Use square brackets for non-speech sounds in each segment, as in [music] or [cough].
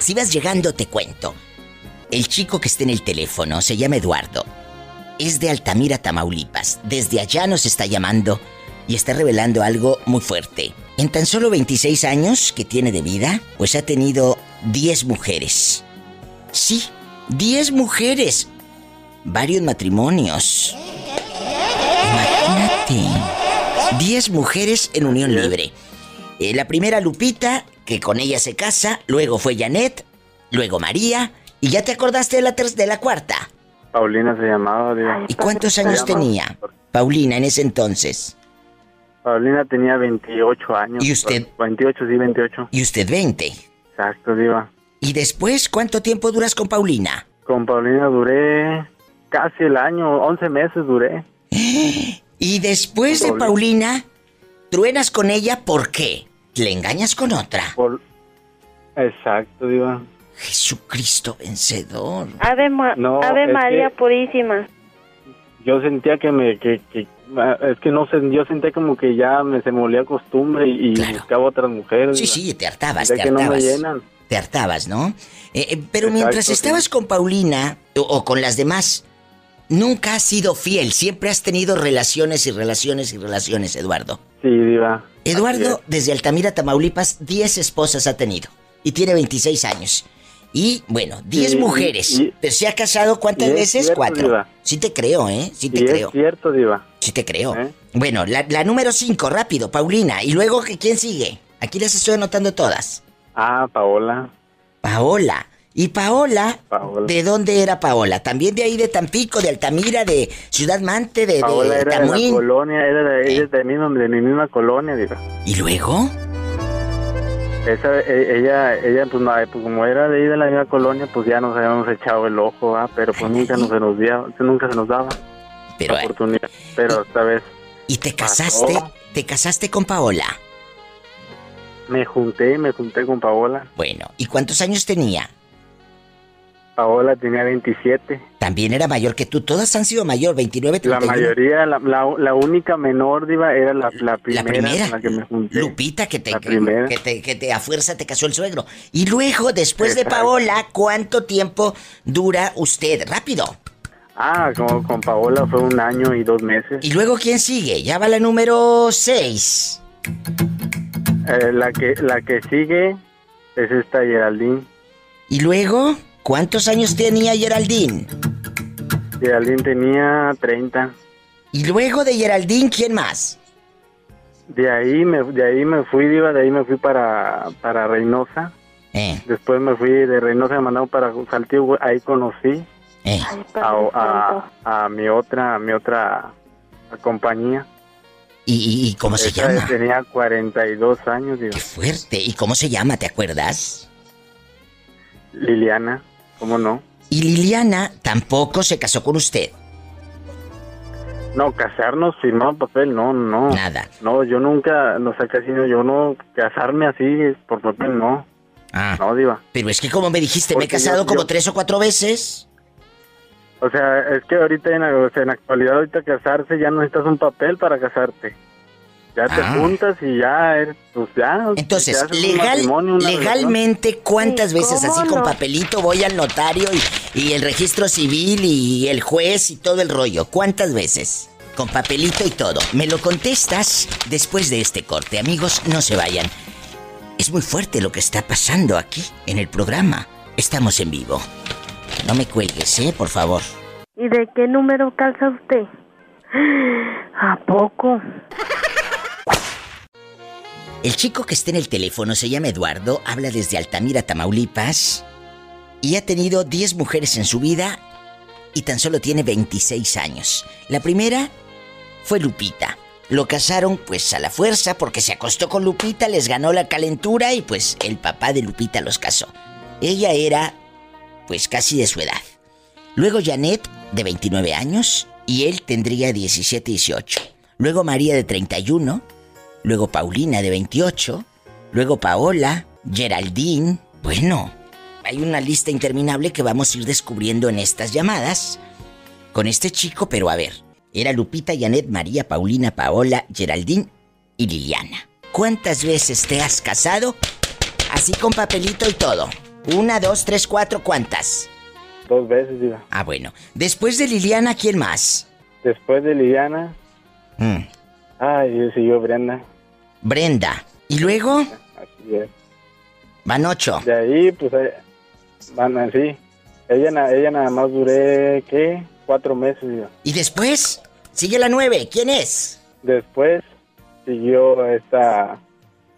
Si vas llegando, te cuento. El chico que está en el teléfono se llama Eduardo. Es de Altamira, Tamaulipas. Desde allá nos está llamando y está revelando algo muy fuerte. En tan solo 26 años que tiene de vida, pues ha tenido 10 mujeres. Sí, 10 mujeres. Varios matrimonios. Imagínate. 10 mujeres en unión libre. Eh, la primera Lupita, que con ella se casa, luego fue Janet, luego María, y ya te acordaste de la, de la cuarta. Paulina se llamaba, Diva. ¿Y cuántos años tenía Paulina en ese entonces? Paulina tenía 28 años. ¿Y usted? 28, sí, 28. ¿Y usted 20? Exacto, Diva. ¿Y después cuánto tiempo duras con Paulina? Con Paulina duré casi el año, 11 meses duré. [gasps] Y después de Paulina, truenas con ella, ¿por qué? ¿Le engañas con otra? Por... Exacto, Diva. Jesucristo vencedor. Ave, María Purísima. Yo sentía que me... Que, es que no sé, yo sentía como que ya me se molía costumbre y, buscaba otras mujeres. Sí, sí, te hartabas, te hartabas. Te hartabas, ¿no? Eh, eh, pero mientras estabas con Paulina o con las demás, Nunca has sido fiel, siempre has tenido relaciones y relaciones y relaciones, Eduardo. Sí, diva. Eduardo, desde Altamira, Tamaulipas, 10 esposas ha tenido y tiene 26 años. Y bueno, 10 mujeres. ¿Pero se ha casado cuántas veces? Cuatro. Sí te creo, ¿eh? Sí te creo. Es cierto, Diva. Sí te creo. ¿Eh? Bueno, la, la número 5, rápido, Paulina. Y luego, ¿quién sigue? Aquí las estoy anotando todas. Ah, Paola. Paola. ¿Y Paola, ¿De dónde era Paola? ¿También de ahí de Tampico, de Altamira, de Ciudad Mante, de, Paola era de la colonia, era de, ella de, mi, de mi misma colonia, diga. ¿Y luego? Esa, e, ella, ella pues, pues, como era de ahí de la misma colonia, pues ya nos habíamos echado el ojo, ¿ah? pero pues nunca, nos se nos dio, nunca se nos daba pero, la oportunidad. Pero esta vez... ¿Y te casaste? ¿Te casaste con Paola? Me junté, me junté con Paola. Bueno, ¿y cuántos años tenía? Paola tenía 27. También era mayor que tú. Todas han sido mayor, 29, 31. La mayoría, la, la, única menor, Diva, era la, la primera. La primera. que me junté. Lupita, que te, que, que, te, a fuerza te casó el suegro. Y luego, después de Paola, ¿cuánto tiempo dura usted? Rápido. Ah, con, con Paola fue un año y dos meses. ¿Y luego quién sigue? Ya va la número 6. Eh, la, que, la que sigue es esta Geraldine. ¿Y luego? ¿Cuántos años tenía Geraldine? Geraldine tenía 30. ¿Y luego de Geraldine quién más? De ahí me, de ahí me fui, Diva, de ahí me fui para, para Reynosa. Eh. Después me fui de Reynosa, me mandaron para Saltillo, ahí conocí eh. a, mi otra, a mi otra compañía. ¿Y, cómo se llama? Tenía 42 años, Diva. Qué fuerte. ¿Y cómo se llama, te acuerdas? Liliana. ¿Cómo no? Y Liliana tampoco se casó con usted. No, casarnos, firmar papel, no, no. Nada. No, yo nunca, no sé, casi yo no, casarme así por papel, no. Ah. No, Diva. Pero es que como me dijiste, me he casado como tres o cuatro veces. O sea, es que ahorita en, en la actualidad, ahorita casarse ya no necesitas un papel para casarte. Ya te ah. juntas y ya, pues ya. Entonces, legal, legalmente, ¿cuántas veces así con papelito voy al notario y, y, el registro civil y el juez y todo el rollo? ¿Cuántas veces? Con papelito y todo. Me lo contestas después de este corte. Amigos, no se vayan. Es muy fuerte lo que está pasando aquí en el programa. Estamos en vivo. No me cuelgues, ¿eh? Por favor. ¿Y de qué número calza usted? [gasps] ¿A poco? El chico que está en el teléfono se llama Eduardo, habla desde Altamira, Tamaulipas, y ha tenido 10 mujeres en su vida y tan solo tiene 26 años. La primera fue Lupita. Lo casaron pues a la fuerza porque se acostó con Lupita, les ganó la calentura y pues el papá de Lupita los casó. Ella era pues casi de su edad. Luego Janet, de 29 años, y él tendría 17, 18. Luego María, de 31 luego Paulina de 28, luego Paola, Geraldine. Bueno, hay una lista interminable que vamos a ir descubriendo en estas llamadas con este chico, pero a ver, era Lupita, Janet, María, Paulina, Paola, Geraldine y Liliana. ¿Cuántas veces te has casado? Así con papelito y todo. Una, dos, tres, cuatro, ¿cuántas? Dos veces, Diva. Ah, bueno. Después de Liliana, ¿quién más? Después de Liliana. Mm. Ay, yo siguió Brenda. Brenda. ¿Y luego? Así es. Van ocho. De ahí, pues, eh, van así. Ella, ella nada más duré, ¿qué? Cuatro meses. ¿Y después? Sigue la nueve. ¿Quién es? Después siguió esta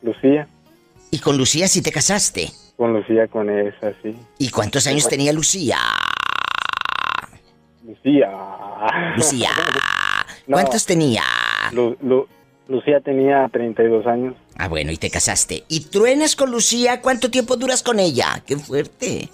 Lucía. ¿Y con Lucía sí te casaste? Con Lucía, con esa, sí. ¿Y cuántos años tenía Lucía? Lucía. Lucía. [laughs] ¿Cuántos tenía? Lucía tenía 32 años. Ah, bueno, y te casaste. ¿Y truenas con Lucía? ¿Cuánto tiempo duras con ella? ¡Qué fuerte!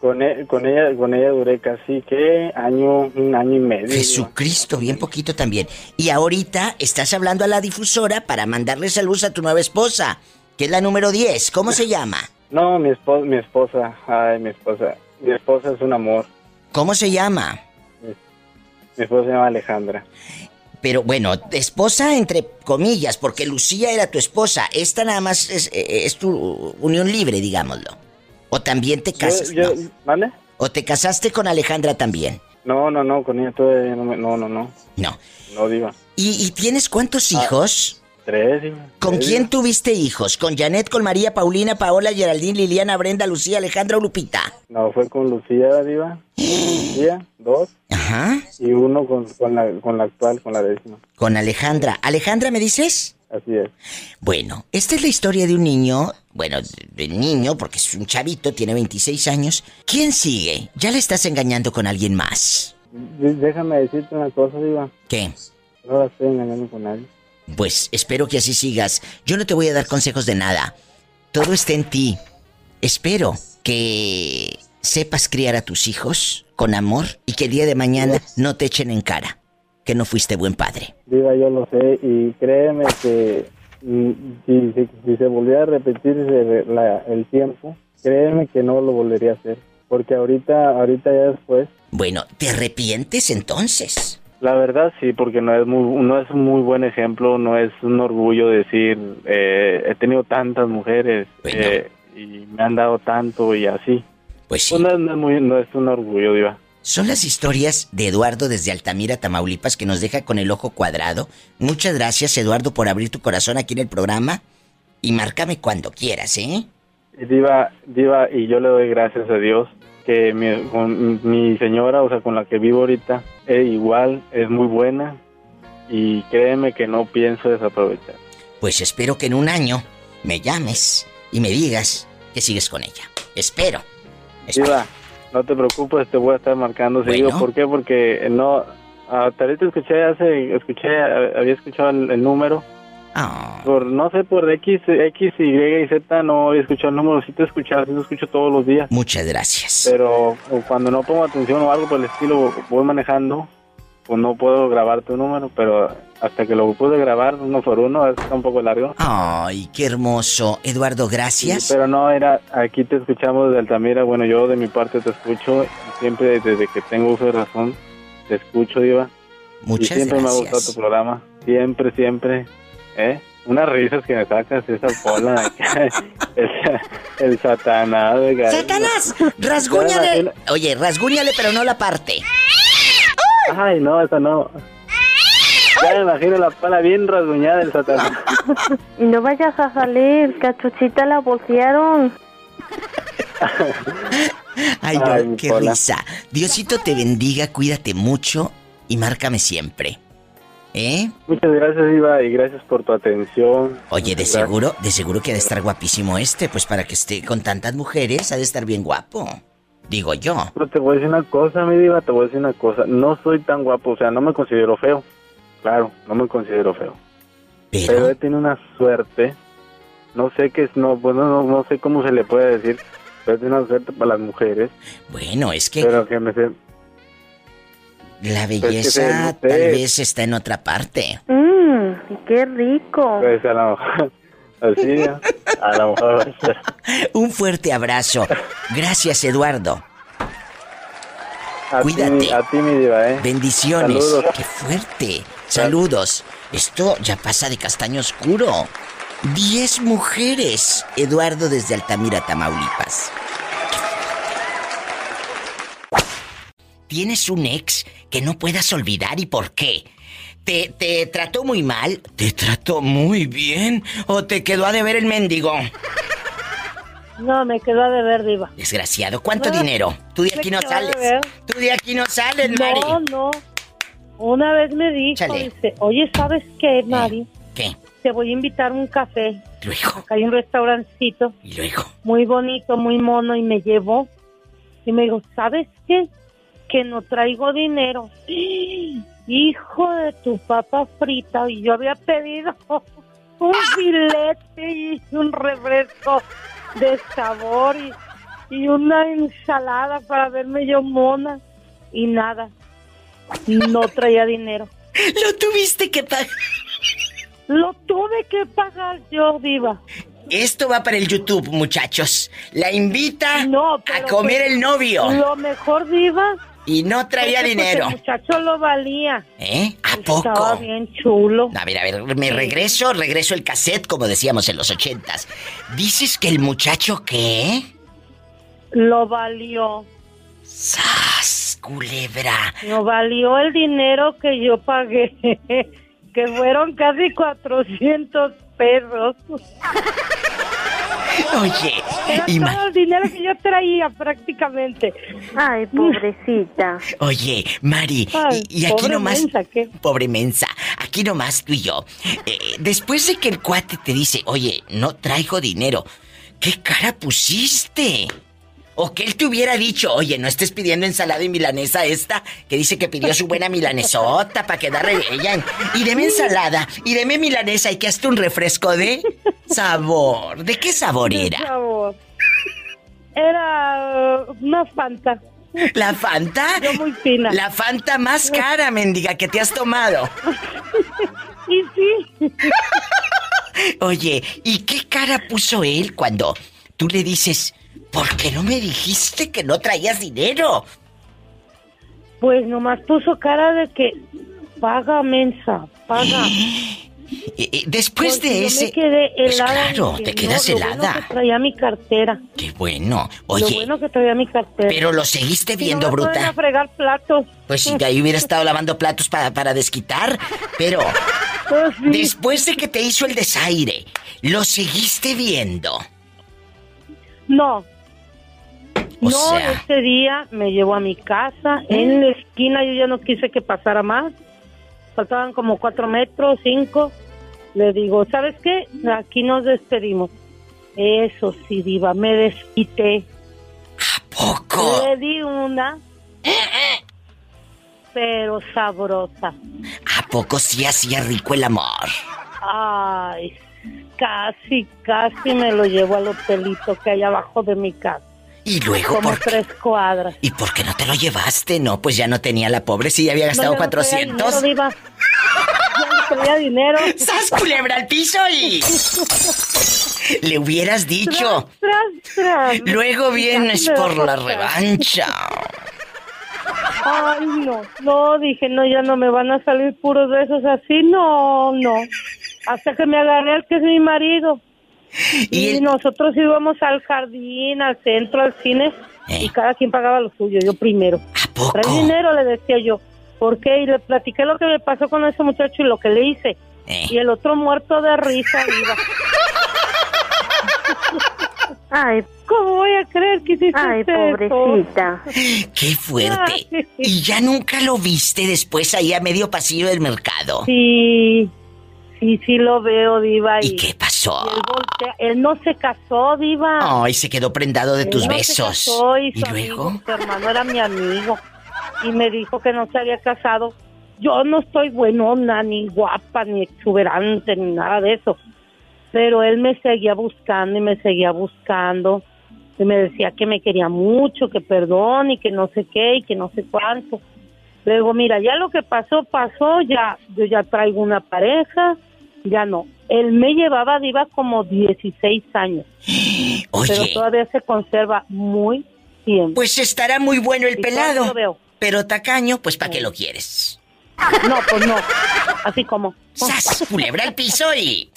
Con, e, con ella con ella duré casi que año un año y medio. Jesucristo, bien poquito también. Y ahorita estás hablando a la difusora para mandarle saludos a tu nueva esposa, que es la número 10. ¿Cómo se llama? No, mi esposa, mi esposa, ay, mi esposa. Mi esposa es un amor. ¿Cómo se llama? Mi, esposa se llama Alejandra. Pero bueno, esposa entre comillas, porque Lucía era tu esposa. Esta nada más es, es tu unión libre, digámoslo. ¿O también te casas? ¿Vale? ¿O te casaste con Alejandra también? No, no, no, con ella todavía no, no, no, no. No. No, diva. ¿Y, tienes cuántos hijos? Tres. ¿Con quién tuviste hijos? ¿Con Janet, con María, Paulina, Paola, Geraldine, Liliana, Brenda, Lucía, Alejandra o Lupita? No, fue con Lucía, diva. Lucía, dos. Ajá. Y uno con, con, la, con la actual, con la décima. Con Alejandra. ¿Alejandra me dices? Así es. Bueno, esta es la historia de un niño, bueno, de niño, porque es un chavito, tiene 26 años. ¿Quién sigue? ¿Ya le estás engañando con alguien más? Déjame decirte una cosa, Diva. ¿Qué? No la estoy engañando con nadie. Pues espero que así sigas. Yo no te voy a dar consejos de nada. Todo está en ti. Espero que sepas criar a tus hijos con amor y que el día de mañana no te echen en cara que no fuiste buen padre. Diga, yo lo sé y créeme que mm, si, se volviera a repetir el tiempo, créeme que no lo volvería a hacer. Porque ahorita, ahorita ya después... Bueno, ¿te arrepientes entonces? La verdad sí, porque no es muy, no es un muy buen ejemplo, no es un orgullo decir, eh, he tenido tantas mujeres eh, y me han dado tanto y así. Pues sí. Pues no, es muy, no es un orgullo, Diva. Son las historias de Eduardo desde Altamira, Tamaulipas, que nos deja con el ojo cuadrado. Muchas gracias, Eduardo, por abrir tu corazón aquí en el programa. Y márcame cuando quieras, ¿eh? Diva, Diva, y yo le doy gracias a Dios que mi, con mi señora, o sea, con la que vivo ahorita, es igual, es muy buena. Y créeme que no pienso desaprovechar. Pues espero que en un año me llames y me digas que sigues con ella. Espero. Diva, no te preocupes, te voy a estar marcando seguido. ¿Por qué? Porque no. Hasta ahorita escuché, hace, escuché, había escuchado el, número. Ah. Por, no sé, por X, X, Y y Z no había escuchado el número. Sí te he escuchado, sí te escucho todos los días. Muchas gracias. Pero cuando no pongo atención o algo por el estilo, voy manejando, pues no puedo grabar tu número, pero hasta que lo pude grabar uno por uno, está un poco largo. Ay, qué hermoso. Eduardo, gracias. pero no, era, aquí te escuchamos de Altamira, bueno, yo de mi parte te escucho, siempre desde que tengo uso de razón, te escucho, Diva. Muchas y siempre me ha gustado tu programa, siempre, siempre, ¿eh? Unas risas que me sacas, esa pola, [laughs] el, el satanás. ¡Satanás! ¡Rasguñale! Oye, rasguñale, pero no la parte. Ay, no, esa no. Ya me imagino la pala bien rasguñada del satanás. [laughs] no vayas a salir, cachuchita la bolsearon. Ay, no, qué risa. Diosito te bendiga, cuídate mucho y márcame siempre. ¿Eh? Muchas gracias, Iva, y gracias por tu atención. Oye, de seguro, de seguro que ha de estar guapísimo este, pues para que esté con tantas mujeres, ha de estar bien guapo. Digo yo. Pero te voy a decir una cosa, mi diva, te voy a decir una cosa. No soy tan guapo, o sea, no me considero feo. Claro, no me considero feo. Pero, he tenido una suerte. No sé qué es, no, bueno, no, no sé cómo se le puede decir, pero tenido una suerte para las mujeres. Bueno, es que... Pero que me sé... La belleza tal vez está en otra parte. Mmm, qué rico. Pues a lo mejor... Así, a lo mejor... [laughs] Un fuerte abrazo. Gracias, Eduardo. Cuídate. a ti, mi diva, ¿eh? Bendiciones. Qué fuerte. Saludos. Esto ya pasa de castaño oscuro. Diez mujeres, Eduardo desde Altamira, Tamaulipas. ¿Tienes un ex que no puedas olvidar y por qué? ¿Te, ¿Te trató muy mal? ¿Te trató muy bien? ¿O te quedó a deber el mendigo? No, me quedó a deber, Diva. Desgraciado. ¿Cuánto dinero? Tú de aquí no sales. Tú de aquí no sales, Mari. No, no. Una vez me dijo, dice, oye, ¿sabes qué, Mari? ¿Qué? Te voy a invitar a un café. Luego. Acá hay un restaurancito. Y luego. Muy bonito, muy mono, y me llevó. Y me dijo, ¿sabes qué? Que no traigo dinero. Hijo de tu papa frita. Y yo había pedido [laughs] un filete y un refresco de sabor y, y una ensalada para verme yo mona. Y nada. No traía dinero. [laughs] Lo tuviste que pagar. Lo tuve que pagar yo, viva. Esto va para el YouTube, muchachos. La invita a comer el novio. Lo mejor, viva. Y no traía dinero. El muchacho lo valía. ¿Eh? ¿A poco? Estaba bien chulo. A ver, a ver, me regreso, regreso el cassette, como decíamos en los ochentas. ¿Dices que el muchacho qué? Lo valió. ¡Sas, culebra! No valió el dinero que yo pagué, [laughs] que fueron casi 400 pesos. [laughs] [laughs] Oye, Era todo el dinero que yo traía prácticamente. Ay, pobrecita. Oye, Mari, y, aquí nomás. Pobre mensa. Aquí nomás tú y yo. Eh, después de que el cuate te dice, oye, no traigo dinero, ¿qué cara pusiste? O que él te hubiera dicho, oye, no estés pidiendo ensalada y milanesa esta, que dice que pidió su buena milanesota para quedarle ella. Y deme ensalada, y deme milanesa, y que hasta un refresco de sabor. ¿De qué sabor era? sabor. Era uh, una Fanta. ¿La Fanta? Yo muy fina. La Fanta más cara, mendiga, que te has tomado. [laughs] y sí. [laughs] Oye, ¿y qué cara puso él cuando tú le dices, ¿Por qué no me dijiste que no traías dinero? Pues nomás puso cara de que paga mensa, paga. [gasps] Después de ese. me quedé pues claro, te quedas helada. Lo bueno que traía mi cartera. Qué bueno. Oye. Lo bueno que traía mi cartera. Pero lo seguiste viendo, no bruta. A fregar platos. Pues si ahí hubiera estado lavando platos para, para desquitar. Pero. [laughs] Pues después de que te hizo el desaire, ¿lo seguiste viendo? No, no, ese día me llevó a mi casa. En la esquina yo ya no quise que pasara más. Faltaban como cuatro metros, cinco. Le digo, ¿sabes qué? Aquí nos despedimos. Eso sí, diva, me desquité. ¿A poco? Le di una, pero sabrosa. ¿A poco sí hacía rico el amor? Ay, casi, casi me lo llevo al hotelito que hay abajo de mi casa. Y luego, Como tres cuadras. ¿Y por qué no te lo llevaste? No, pues ya no tenía la pobre, sí, había gastado no, 400. No ya no tenía dinero. ¡Sas culebra al piso y... Le hubieras dicho. Tras, tras, Luego vienes por la revancha. Ay, no, no, dije, no, ya no me van a salir puros besos así, no, no. Hasta que me agarré al que es mi marido. [laughs] Y, nosotros íbamos al jardín, al centro, al cine, y eh. cada quien pagaba lo suyo, yo primero. ¿A poco? Trae dinero, le decía yo. ¿Por qué? Y le platiqué lo que me pasó con ese muchacho y lo que le hice. Eh. Y el otro muerto de risa iba. [laughs] Ay, ¿cómo voy a creer que hiciste Ay, pobrecita. [laughs] Qué fuerte. ¿Y ya nunca lo viste después ahí a medio pasillo del mercado? Sí, Sí, sí lo veo, Diva. ¿Y, qué pasó? Él, no se casó, Diva. Ay, se quedó prendado de tus besos. y, luego? su hermano era mi amigo. Y me dijo que no se había casado. Yo no estoy buenona, ni guapa, ni exuberante, ni nada de eso. Pero él me seguía buscando y me seguía buscando. Y me decía que me quería mucho, que perdón y que no sé qué y que no sé cuánto. Luego, mira, ya lo que pasó, pasó, ya yo ya traigo una pareja, ya no. Él me llevaba diva como 16 años. [gasps] Oye. Pero todavía se conserva muy bien. Pues estará muy bueno el pelado. Pero tacaño, pues ¿para qué lo quieres? No, pues no. Así como. ¡Sas! Culebra al piso y.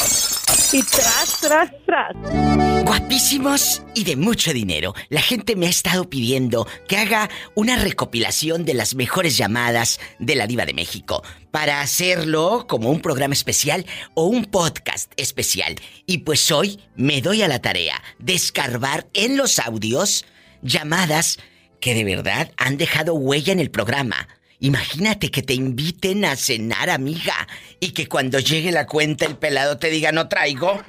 y tras, tras, tras. Guapísimos y de mucho dinero. La gente me ha estado pidiendo que haga una recopilación de las mejores llamadas de la Diva de México para hacerlo como un programa especial o un podcast especial. Y pues hoy me doy a la tarea de escarbar en los audios llamadas que de verdad han dejado huella en el programa. Imagínate que te inviten a cenar, amiga, y que cuando llegue la cuenta el pelado te diga no traigo.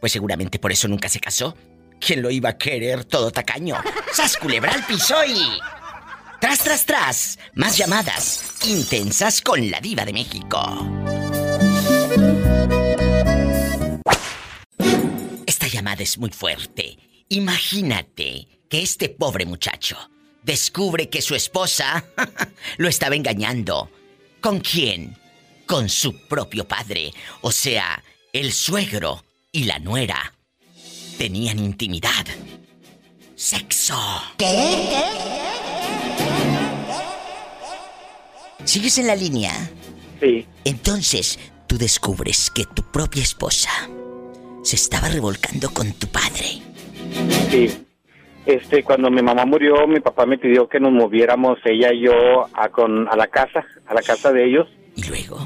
Pues seguramente por eso nunca se casó. ¿Quién lo iba a querer todo tacaño? ¡Sas culebra al piso. Tras, tras, tras. Más llamadas intensas con la diva de México. Esta llamada es muy fuerte. Imagínate que este pobre muchacho descubre que su esposa [laughs] lo estaba engañando. ¿Con quién? Con su propio padre, o sea, el suegro y la nuera. Tenían intimidad. Sexo. ¿Qué? ¿Qué? ¿Sigues en la línea? Sí. Entonces, tú descubres que tu propia esposa se estaba revolcando con tu padre. Sí. Este, cuando mi mamá murió, mi papá me pidió que nos moviéramos ella y yo a, con, a la casa, a la casa de ellos. ¿Y luego?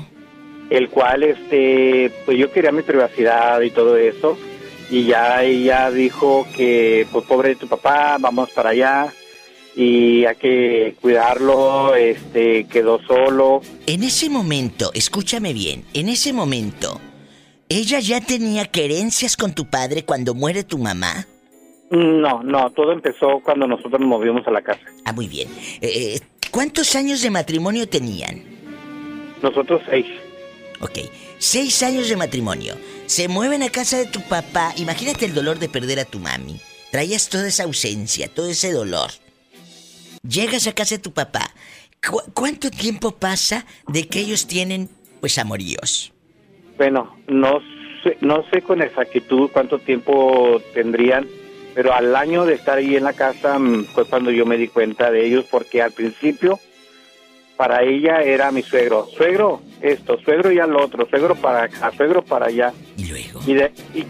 El cual, este, pues yo quería mi privacidad y todo eso. Y ya ella dijo que, pues pobre de tu papá, vamos para allá y hay que cuidarlo, este, quedó solo. En ese momento, escúchame bien, en ese momento, ¿ella ya tenía querencias con tu padre cuando muere tu mamá? No, no, todo empezó cuando nosotros nos movimos a la casa. Ah, muy bien. Eh, ¿Cuántos años de matrimonio tenían? Nosotros seis. Ok, seis años de matrimonio. Se mueven a casa de tu papá. Imagínate el dolor de perder a tu mami. Traías toda esa ausencia, todo ese dolor. Llegas a casa de tu papá. ¿Cuánto tiempo pasa de que ellos tienen, pues, amoríos? Bueno, no sé, no sé con exactitud cuánto tiempo tendrían pero al año de estar ahí en la casa mm, fue cuando yo me di cuenta de ellos, porque al principio para ella era mi suegro. Suegro, esto, suegro y al otro, suegro para acá, suegro para allá. ¿Y luego?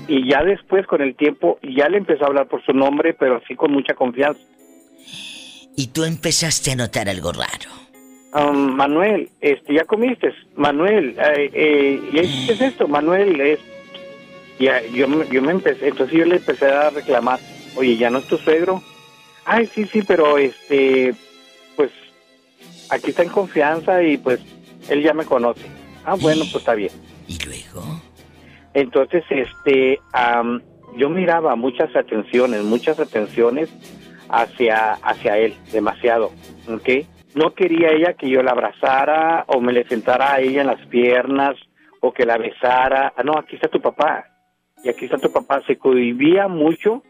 Y, ya después, con el tiempo, ya le empezó a hablar por su nombre, pero así con mucha confianza. ¿Y tú empezaste a notar algo raro? Um, Manuel, este, ¿ya comiste? Manuel, eh, eh, ¿qué es esto? Manuel, es... Ya, yo, yo me empecé, entonces yo le empecé a reclamar oye, ¿ya no es tu suegro? Ay, sí, sí, pero este, pues aquí está en confianza y pues él ya me conoce. Ah, bueno, pues está bien. ¿Y luego? Entonces, este, yo miraba muchas atenciones, muchas atenciones hacia, hacia él, demasiado, ¿ok? No quería ella que yo la abrazara o me le sentara a ella en las piernas o que la besara. Ah, no, aquí está tu papá. Y aquí está tu papá. Se cohibía mucho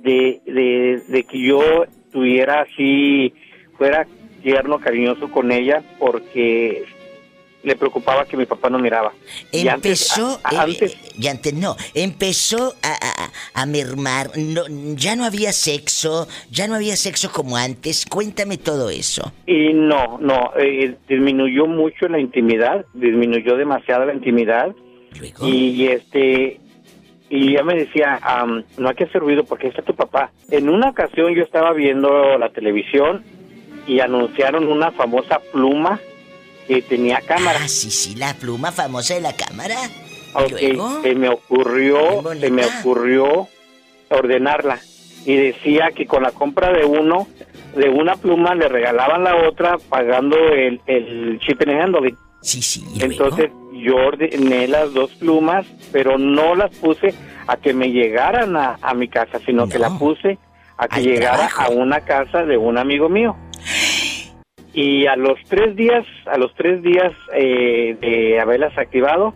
de, de, que yo tuviera así, fuera tierno, cariñoso con ella, porque le preocupaba que mi papá no miraba. Empezó, y antes, antes, no, empezó a, mermar, no, ya no había sexo, ya no había sexo como antes, cuéntame todo eso. Y no, no, eh, disminuyó mucho la intimidad, disminuyó demasiado la intimidad. Y este, y ella me decía, no hay que hacer ruido porque está tu papá. En una ocasión yo estaba viendo la televisión y anunciaron una famosa pluma que tenía cámara. Ah, sí, sí, la pluma famosa de la cámara. Ok, se me ocurrió, se me ocurrió ordenarla. Y decía que con la compra de uno, de una pluma, le regalaban la otra pagando el, el chip en handling. Sí, sí. Entonces yo ordené las dos plumas, pero no las puse a que me llegaran a, mi casa, sino que la puse a que llegara a una casa de un amigo mío. Y a los tres días, a los tres días eh, de haberlas activado,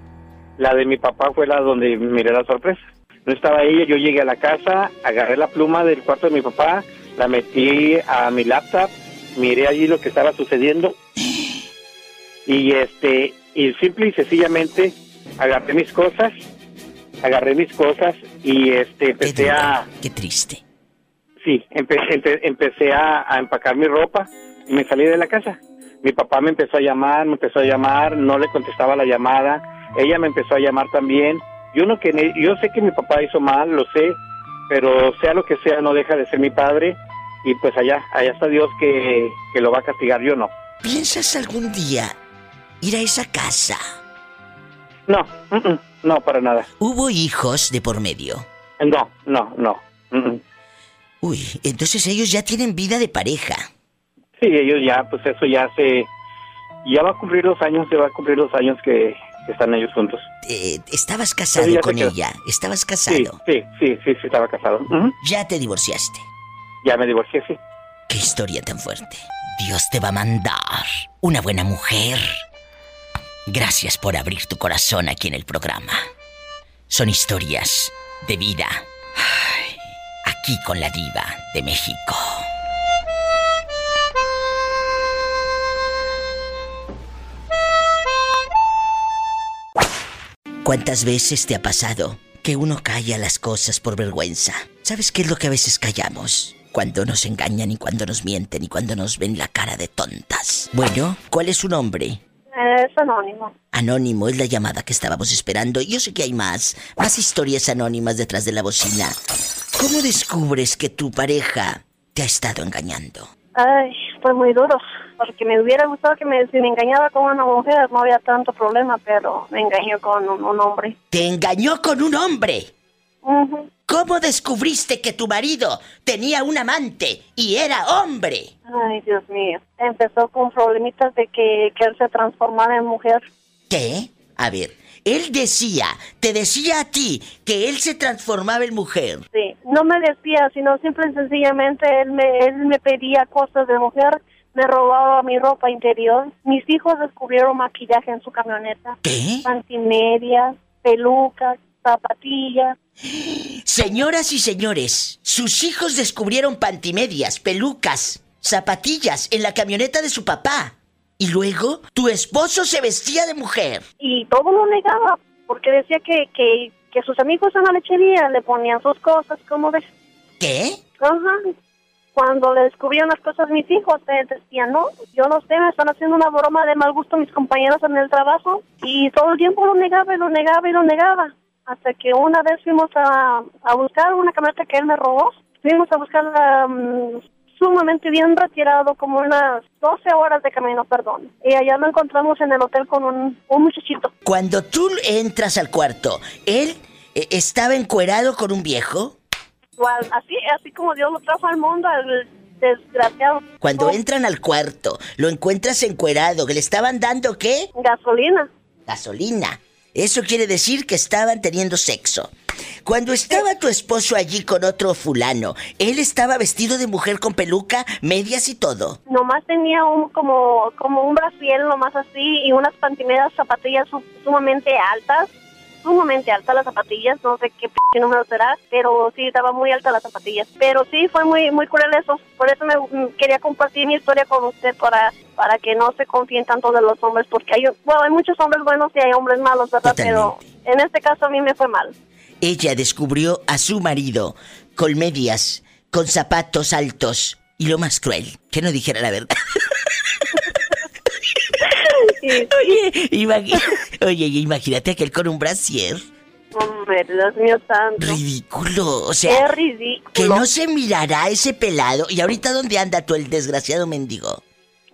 la de mi papá fue la donde miré la sorpresa. No estaba ella, yo llegué a la casa, agarré la pluma del cuarto de mi papá, la metí a mi laptop, miré allí lo que estaba sucediendo y este y simple y sencillamente agarré mis cosas, agarré mis cosas y este empecé a... Qué triste. Sí, empecé a, empacar mi ropa me salí de la casa. Mi papá me empezó a llamar, me empezó a llamar, no le contestaba la llamada, ella me empezó a llamar también. Yo no que yo sé que mi papá hizo mal, lo sé, pero sea lo que sea, no deja de ser mi padre y pues allá, allá está Dios que, que lo va a castigar, yo no. ¿Piensas algún día ir a esa casa? No, no, para nada. ¿Hubo hijos de por medio? No, no, no. Uy, entonces ellos ya tienen vida de pareja. Sí, ellos ya, pues eso ya se... Ya va a cumplir los años, se va a cumplir los años que, están ellos juntos. Eh, ¿Estabas casado con ella? ¿Estabas casado? Sí, sí, sí, sí, estaba casado. ¿Ya te divorciaste? Ya me divorcié, sí. Qué historia tan fuerte. Dios te va a mandar una buena mujer. Gracias por abrir tu corazón aquí en el programa. Son historias de vida. aquí con la diva de México. ¿Cuántas veces te ha pasado que uno calla las cosas por vergüenza? ¿Sabes qué es lo que a veces callamos? Cuando nos engañan y cuando nos mienten y cuando nos ven la cara de tontas. Bueno, ¿cuál es su nombre? Es anónimo. Anónimo es la llamada que estábamos esperando. Yo sé que hay más, más historias anónimas detrás de la bocina. ¿Cómo descubres que tu pareja te ha estado engañando? Ay, pues muy duro. Porque me hubiera gustado que me, si me engañaba con una mujer no había tanto problema, pero me engañó con un, hombre. ¿Te engañó con un hombre? ¿Cómo descubriste que tu marido tenía un amante y era hombre? Ay, Dios mío. Empezó con problemitas de que, que él se transformara en mujer. ¿Qué? A ver, él decía, te decía a ti que él se transformaba en mujer. Sí, no me decía, sino simple y sencillamente él me, él me pedía cosas de mujer, me robaba mi ropa interior. Mis hijos descubrieron maquillaje en su camioneta. ¿Qué? Pantimedias, pelucas, zapatillas. Señoras y señores, sus hijos descubrieron pantimedias, pelucas, zapatillas en la camioneta de su papá. Y luego, tu esposo se vestía de mujer. Y todo lo negaba, porque decía que, que, que sus amigos en la lechería le ponían sus cosas, ¿cómo ves? ¿Qué? Ajá. Cuando le descubrían las cosas mis hijos, decían, no, yo no sé, me están haciendo una broma de mal gusto mis compañeros en el trabajo. Y todo el tiempo lo negaba y lo negaba y lo negaba hasta que una vez fuimos a, a buscar una camioneta que él me robó. Fuimos a buscarla mm, sumamente bien retirado, como unas 12 horas de camino, perdón. Y allá lo encontramos en el hotel con un, un muchachito. Cuando tú entras al cuarto, ¿él eh, estaba encuerado con un viejo? Igual, así, así como Dios lo trajo al mundo, al desgraciado. Cuando entran al cuarto, lo encuentras encuerado, ¿que le estaban dando qué? Gasolina. Gasolina. Eso quiere decir que estaban teniendo sexo. Cuando estaba tu esposo allí con otro fulano, ¿él estaba vestido de mujer con peluca, medias y todo? Nomás tenía un como, como un brasier, nomás así, y unas pantineras zapatillas sumamente altas sumamente altas las zapatillas, no sé qué p número será, pero sí estaba muy alta las zapatillas. Pero sí fue muy muy cruel eso, por eso me mm, quería compartir mi historia con usted para para que no se confíen tanto de los hombres, porque hay bueno, hay muchos hombres buenos y hay hombres malos, ¿verdad? Pero en este caso a mí me fue mal. Ella descubrió a su marido con medias, con zapatos altos y lo más cruel, que no dijera la verdad. [laughs] [laughs] Oye, oye, imagínate aquel con un brasier. Hombre, Dios mío santo. Ridículo, o sea. Es ridículo. Que no se mirará ese pelado. ¿Y ahorita dónde anda tú, el desgraciado mendigo?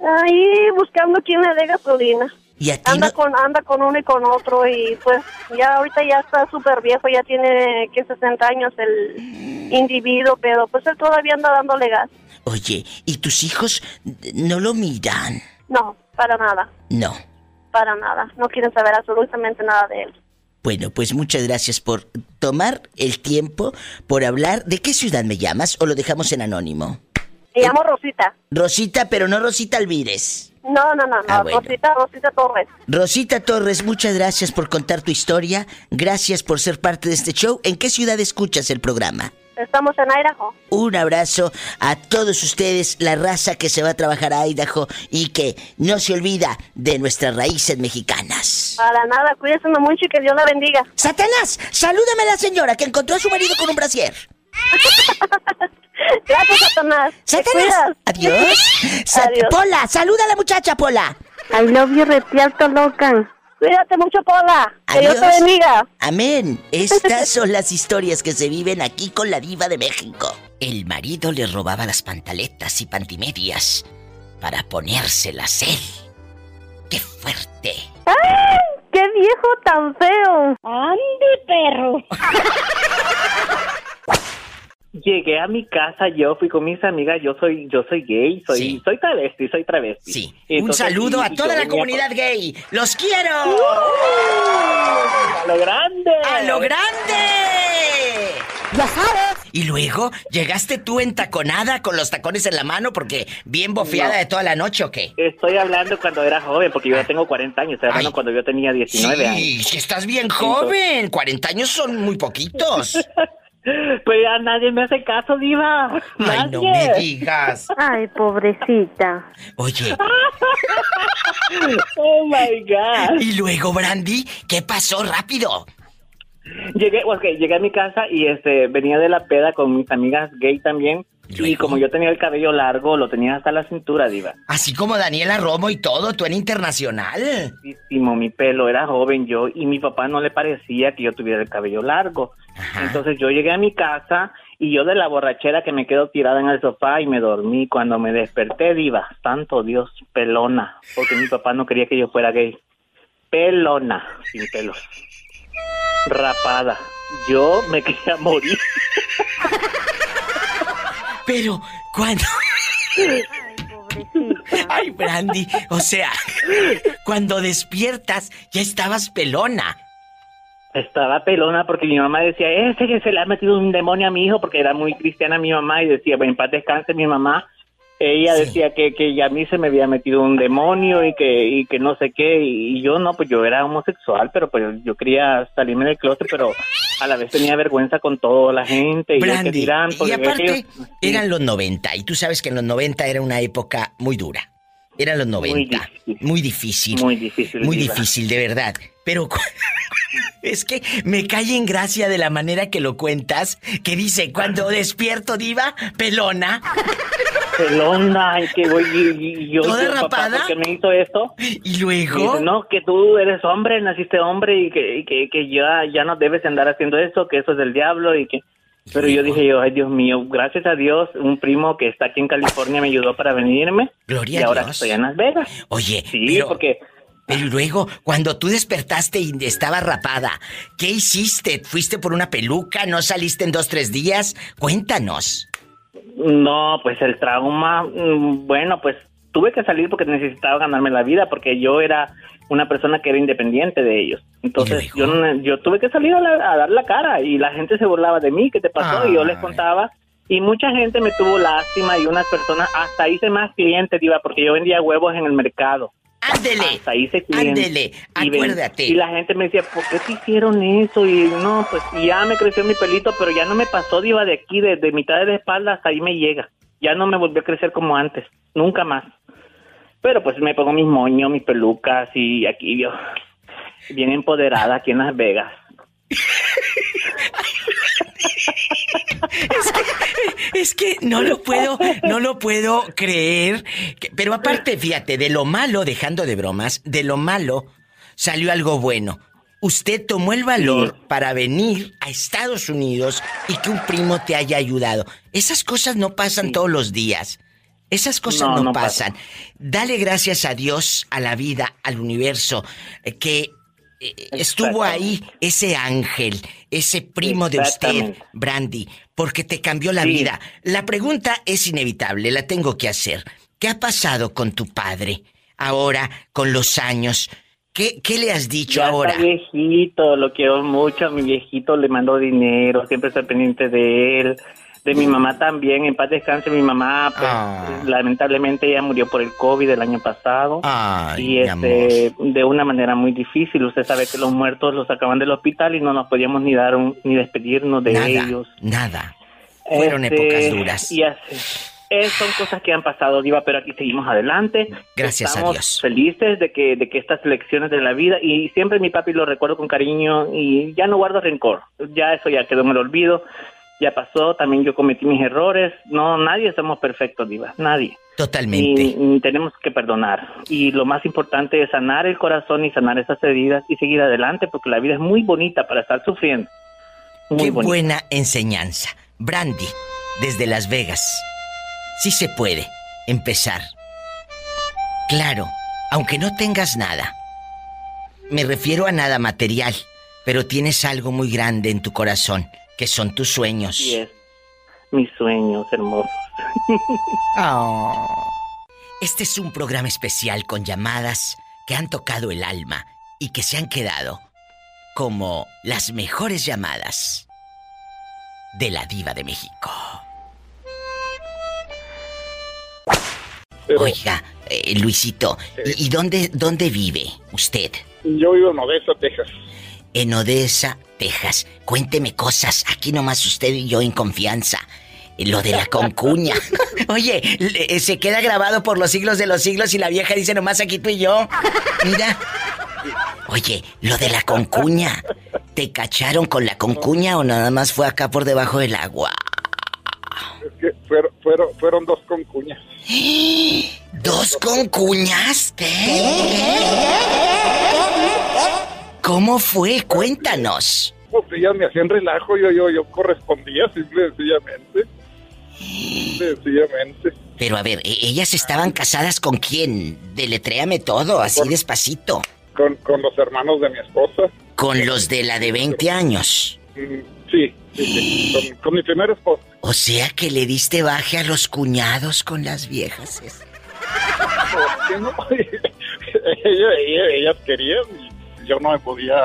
Ahí buscando quién le dé gasolina. ¿Y a anda, con, anda con uno y con otro y pues ya ahorita ya está súper viejo, ya tiene que 60 años el individuo, pero pues él todavía anda dándole gas. Oye, ¿y tus hijos no lo miran? No, para nada. No. Para nada. No quieren saber absolutamente nada de él. Bueno, pues muchas gracias por tomar el tiempo, por hablar. ¿De qué ciudad me llamas o lo dejamos en anónimo? Me llamo Rosita. Rosita, pero no Rosita Alvírez. No, no, no, no. Ah, Rosita, Rosita Torres. Rosita Torres, muchas gracias por contar tu historia. Gracias por ser parte de este show. ¿En qué ciudad escuchas el programa? Estamos en Idaho. Un abrazo a todos ustedes, la raza que se va a trabajar a Idaho y que no se olvida de nuestras raíces mexicanas. Para nada, cuídense mucho y que Dios la bendiga. Satanás, salúdame a la señora que encontró a su marido con un brasier. [laughs] Gracias, Satanás. Satanás. Adiós. [laughs] Adiós. Pola, saluda a la muchacha, Pola. I love you, loca. Cuídate mucho, Pola. Que Dios te bendiga. Amén. [laughs] Estas son las historias que se viven aquí con la diva de México. El marido le robaba las pantaletas y pantimedias para ponérselas él. ¡Qué fuerte! ¡Ay! ¡Qué viejo tan feo! ¡Ande, perro! [laughs] Llegué a mi casa, yo fui con mis amigas, yo soy, yo soy gay, soy, soy travesti, soy travesti. Sí. Un saludo a toda la comunidad gay. ¡Los quiero! ¡A lo grande! ¡A lo grande! Ya sabes. Y luego, ¿llegaste tú entaconada con los tacones en la mano porque bien bofeada de toda la noche o qué? Estoy hablando cuando era joven, porque yo ya tengo 40 años, estoy hablando cuando yo tenía 19 sí, años. Sí, estás bien joven, 40 años son muy poquitos. [laughs] Pues ya nadie me hace caso, Diva. Ay, no me digas. Ay, pobrecita. Oye. [laughs] oh my God. Y luego, Brandy, ¿qué pasó rápido? Llegué, okay, llegué a mi casa y este venía de la peda con mis amigas gay también. Y, como yo tenía el cabello largo, lo tenía hasta la cintura, diva. Así como Daniela Romo y todo, tú eres internacional. mi pelo, era joven yo y mi papá no le parecía que yo tuviera el cabello largo. Entonces yo llegué a mi casa y yo de la borrachera que me quedo tirada en el sofá y me dormí. Cuando me desperté, diva, santo Dios, pelona, porque mi papá no quería que yo fuera gay. Pelona, sin pelos. Rapada. Yo me [laughs] quería morir. Pero, cuando... Ay, Brandy, o sea, cuando despiertas ya estabas pelona. Estaba pelona porque mi mamá decía, ese que se le ha metido un demonio a mi hijo, porque era muy cristiana mi mamá y decía, en paz descanse mi mamá. Ella decía que, que a mí se me había metido un demonio y que, y que no sé qué, y, yo no, pues yo era homosexual, pero pues yo quería salirme del closet, pero a la vez tenía vergüenza con toda la gente. Y, Brandy, y aparte, eran los 90, y tú sabes que en los 90 era una época muy dura. Eran los 90. Muy difícil. Muy difícil. Muy difícil, de verdad. Pero [laughs] es que me cae en gracia de la manera que lo cuentas, que dice, cuando despierto diva, pelona. Pelona, y que voy y, yo ¿Toda rapada? ¿por me hizo esto? Y luego... no, que tú eres hombre, naciste hombre y que, que, que ya, ya no debes andar haciendo eso, que eso es del diablo y que... Pero yo dije yo, ay Dios mío, gracias a Dios, un primo que está aquí en California me ayudó para venirme. Gloria y ahora Dios. estoy en Las Vegas. Oye, sí, porque pero luego, cuando tú despertaste y estaba rapada, ¿qué hiciste? ¿Fuiste por una peluca? ¿No saliste en dos, tres días? Cuéntanos. No, pues el trauma, mm, bueno, pues tuve que salir porque necesitaba ganarme la vida, porque yo era una persona que era independiente de ellos. Entonces yo, yo tuve que salir a, dar la cara y la gente se burlaba de mí, ¿qué te pasó? Y yo les contaba y mucha gente me tuvo lástima y unas personas, hasta hice más clientes, iba porque yo vendía huevos en el mercado. Ándele. Ándele, acuérdate. Y, la gente me decía, ¿por qué te hicieron eso? Y no, pues ya me creció mi pelito, pero ya no me pasó, diva, de aquí, de, mitad de la espalda hasta ahí me llega. Ya no me volvió a crecer como antes, nunca más. Pero pues me pongo mis moños, mis pelucas y aquí yo, bien empoderada aquí en Las Vegas. [laughs] Es que, no lo puedo, no lo puedo creer. pero aparte, fíjate, de lo malo, dejando de bromas, de lo malo salió algo bueno. Usted tomó el valor para venir a Estados Unidos y que un primo te haya ayudado. Esas cosas no pasan todos los días. Esas cosas no, pasan. Dale gracias a Dios, a la vida, al universo, eh, que estuvo ahí ese ángel, ese primo de usted, Brandy, porque te cambió la vida. La pregunta es inevitable, la tengo que hacer. ¿Qué ha pasado con tu padre ahora, con los años? ¿Qué, qué le has dicho ahora? Está viejito, lo quiero mucho, a mi viejito le mando dinero, siempre estoy pendiente de él de mi mamá también, en paz descanse mi mamá, pues, ah. lamentablemente ella murió por el COVID el año pasado y este, de una manera muy difícil, usted sabe que los muertos los sacaban del hospital y no nos podíamos ni dar un, ni despedirnos de ellos. Nada, fueron este, épocas duras. Y así. Eh, son cosas que han pasado, Diva, pero aquí seguimos adelante. Gracias Estamos a Dios. felices de que, de que estas lecciones de la vida, y siempre mi papi lo recuerdo con cariño y ya no guardo rencor, ya eso ya quedó en el olvido ya pasó, también yo cometí mis errores. No, nadie somos perfectos, Diva, nadie. Totalmente. Y, tenemos que perdonar. Y lo más importante es sanar el corazón y sanar esas heridas y seguir adelante, porque la vida es muy bonita para estar sufriendo. Qué buena enseñanza. Brandy, desde Las Vegas. Sí se puede empezar. Claro, aunque no tengas nada. Me refiero a nada material, pero tienes algo muy grande en tu corazón que son tus sueños. Sí es. Mis sueños hermosos. Oh. Este es un programa especial con llamadas que han tocado el alma y que se han quedado como las mejores llamadas de la diva de México. Oiga, eh, Luisito, ¿y, dónde, dónde vive usted? Yo vivo en Odessa, Texas. En Odessa, Texas. Cuénteme cosas. Aquí nomás usted y yo en confianza. Lo de la concuña. [laughs] Oye, eh, se queda grabado por los siglos de los siglos y la vieja dice nomás aquí tú y yo. Mira. Oye, lo de la concuña. ¿Te cacharon con la concuña o nada más fue acá por debajo del agua? Es que fueron, fueron, fueron dos concuñas. ¿Dos concuñas? ¿Qué? ¿Cómo fue? Cuéntanos. Pues ellas me hacían relajo, yo, yo, yo correspondía simple y sencillamente. sencillamente. Pero a ver, ¿e-, ¿ellas estaban casadas con quién? Deletréame todo, así despacito. Con, con los hermanos de mi esposa. ¿Con los de la de 20 años? Mm, sí, sí, Con, mi primer esposa. O sea que le diste baje a los cuñados con las viejas. [laughs] no? [laughs] ellas, querían yo no me podía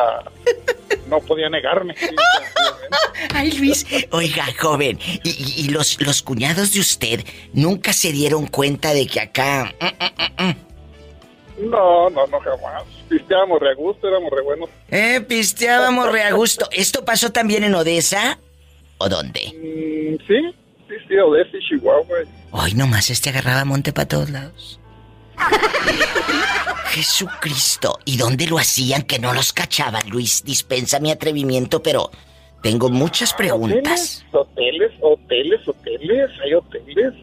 [laughs] no podía negarme. [laughs] Ay, Luis, oiga, joven, ¿y, los, los cuñados de usted nunca se dieron cuenta de que acá... Mm, mm, mm, no, no, no, jamás. Pisteábamos re a gusto, éramos re buenos. Eh, pisteábamos re a gusto. ¿Esto pasó también en Odessa? ¿O dónde? sí, sí, sí, Odessa y Chihuahua. Ay, nomás este agarraba monte para todos lados. Jesucristo. ¿Y dónde lo hacían que no los cachaban, Luis? Dispensa mi atrevimiento, pero tengo muchas preguntas. Hoteles, hoteles, hoteles, hay hoteles.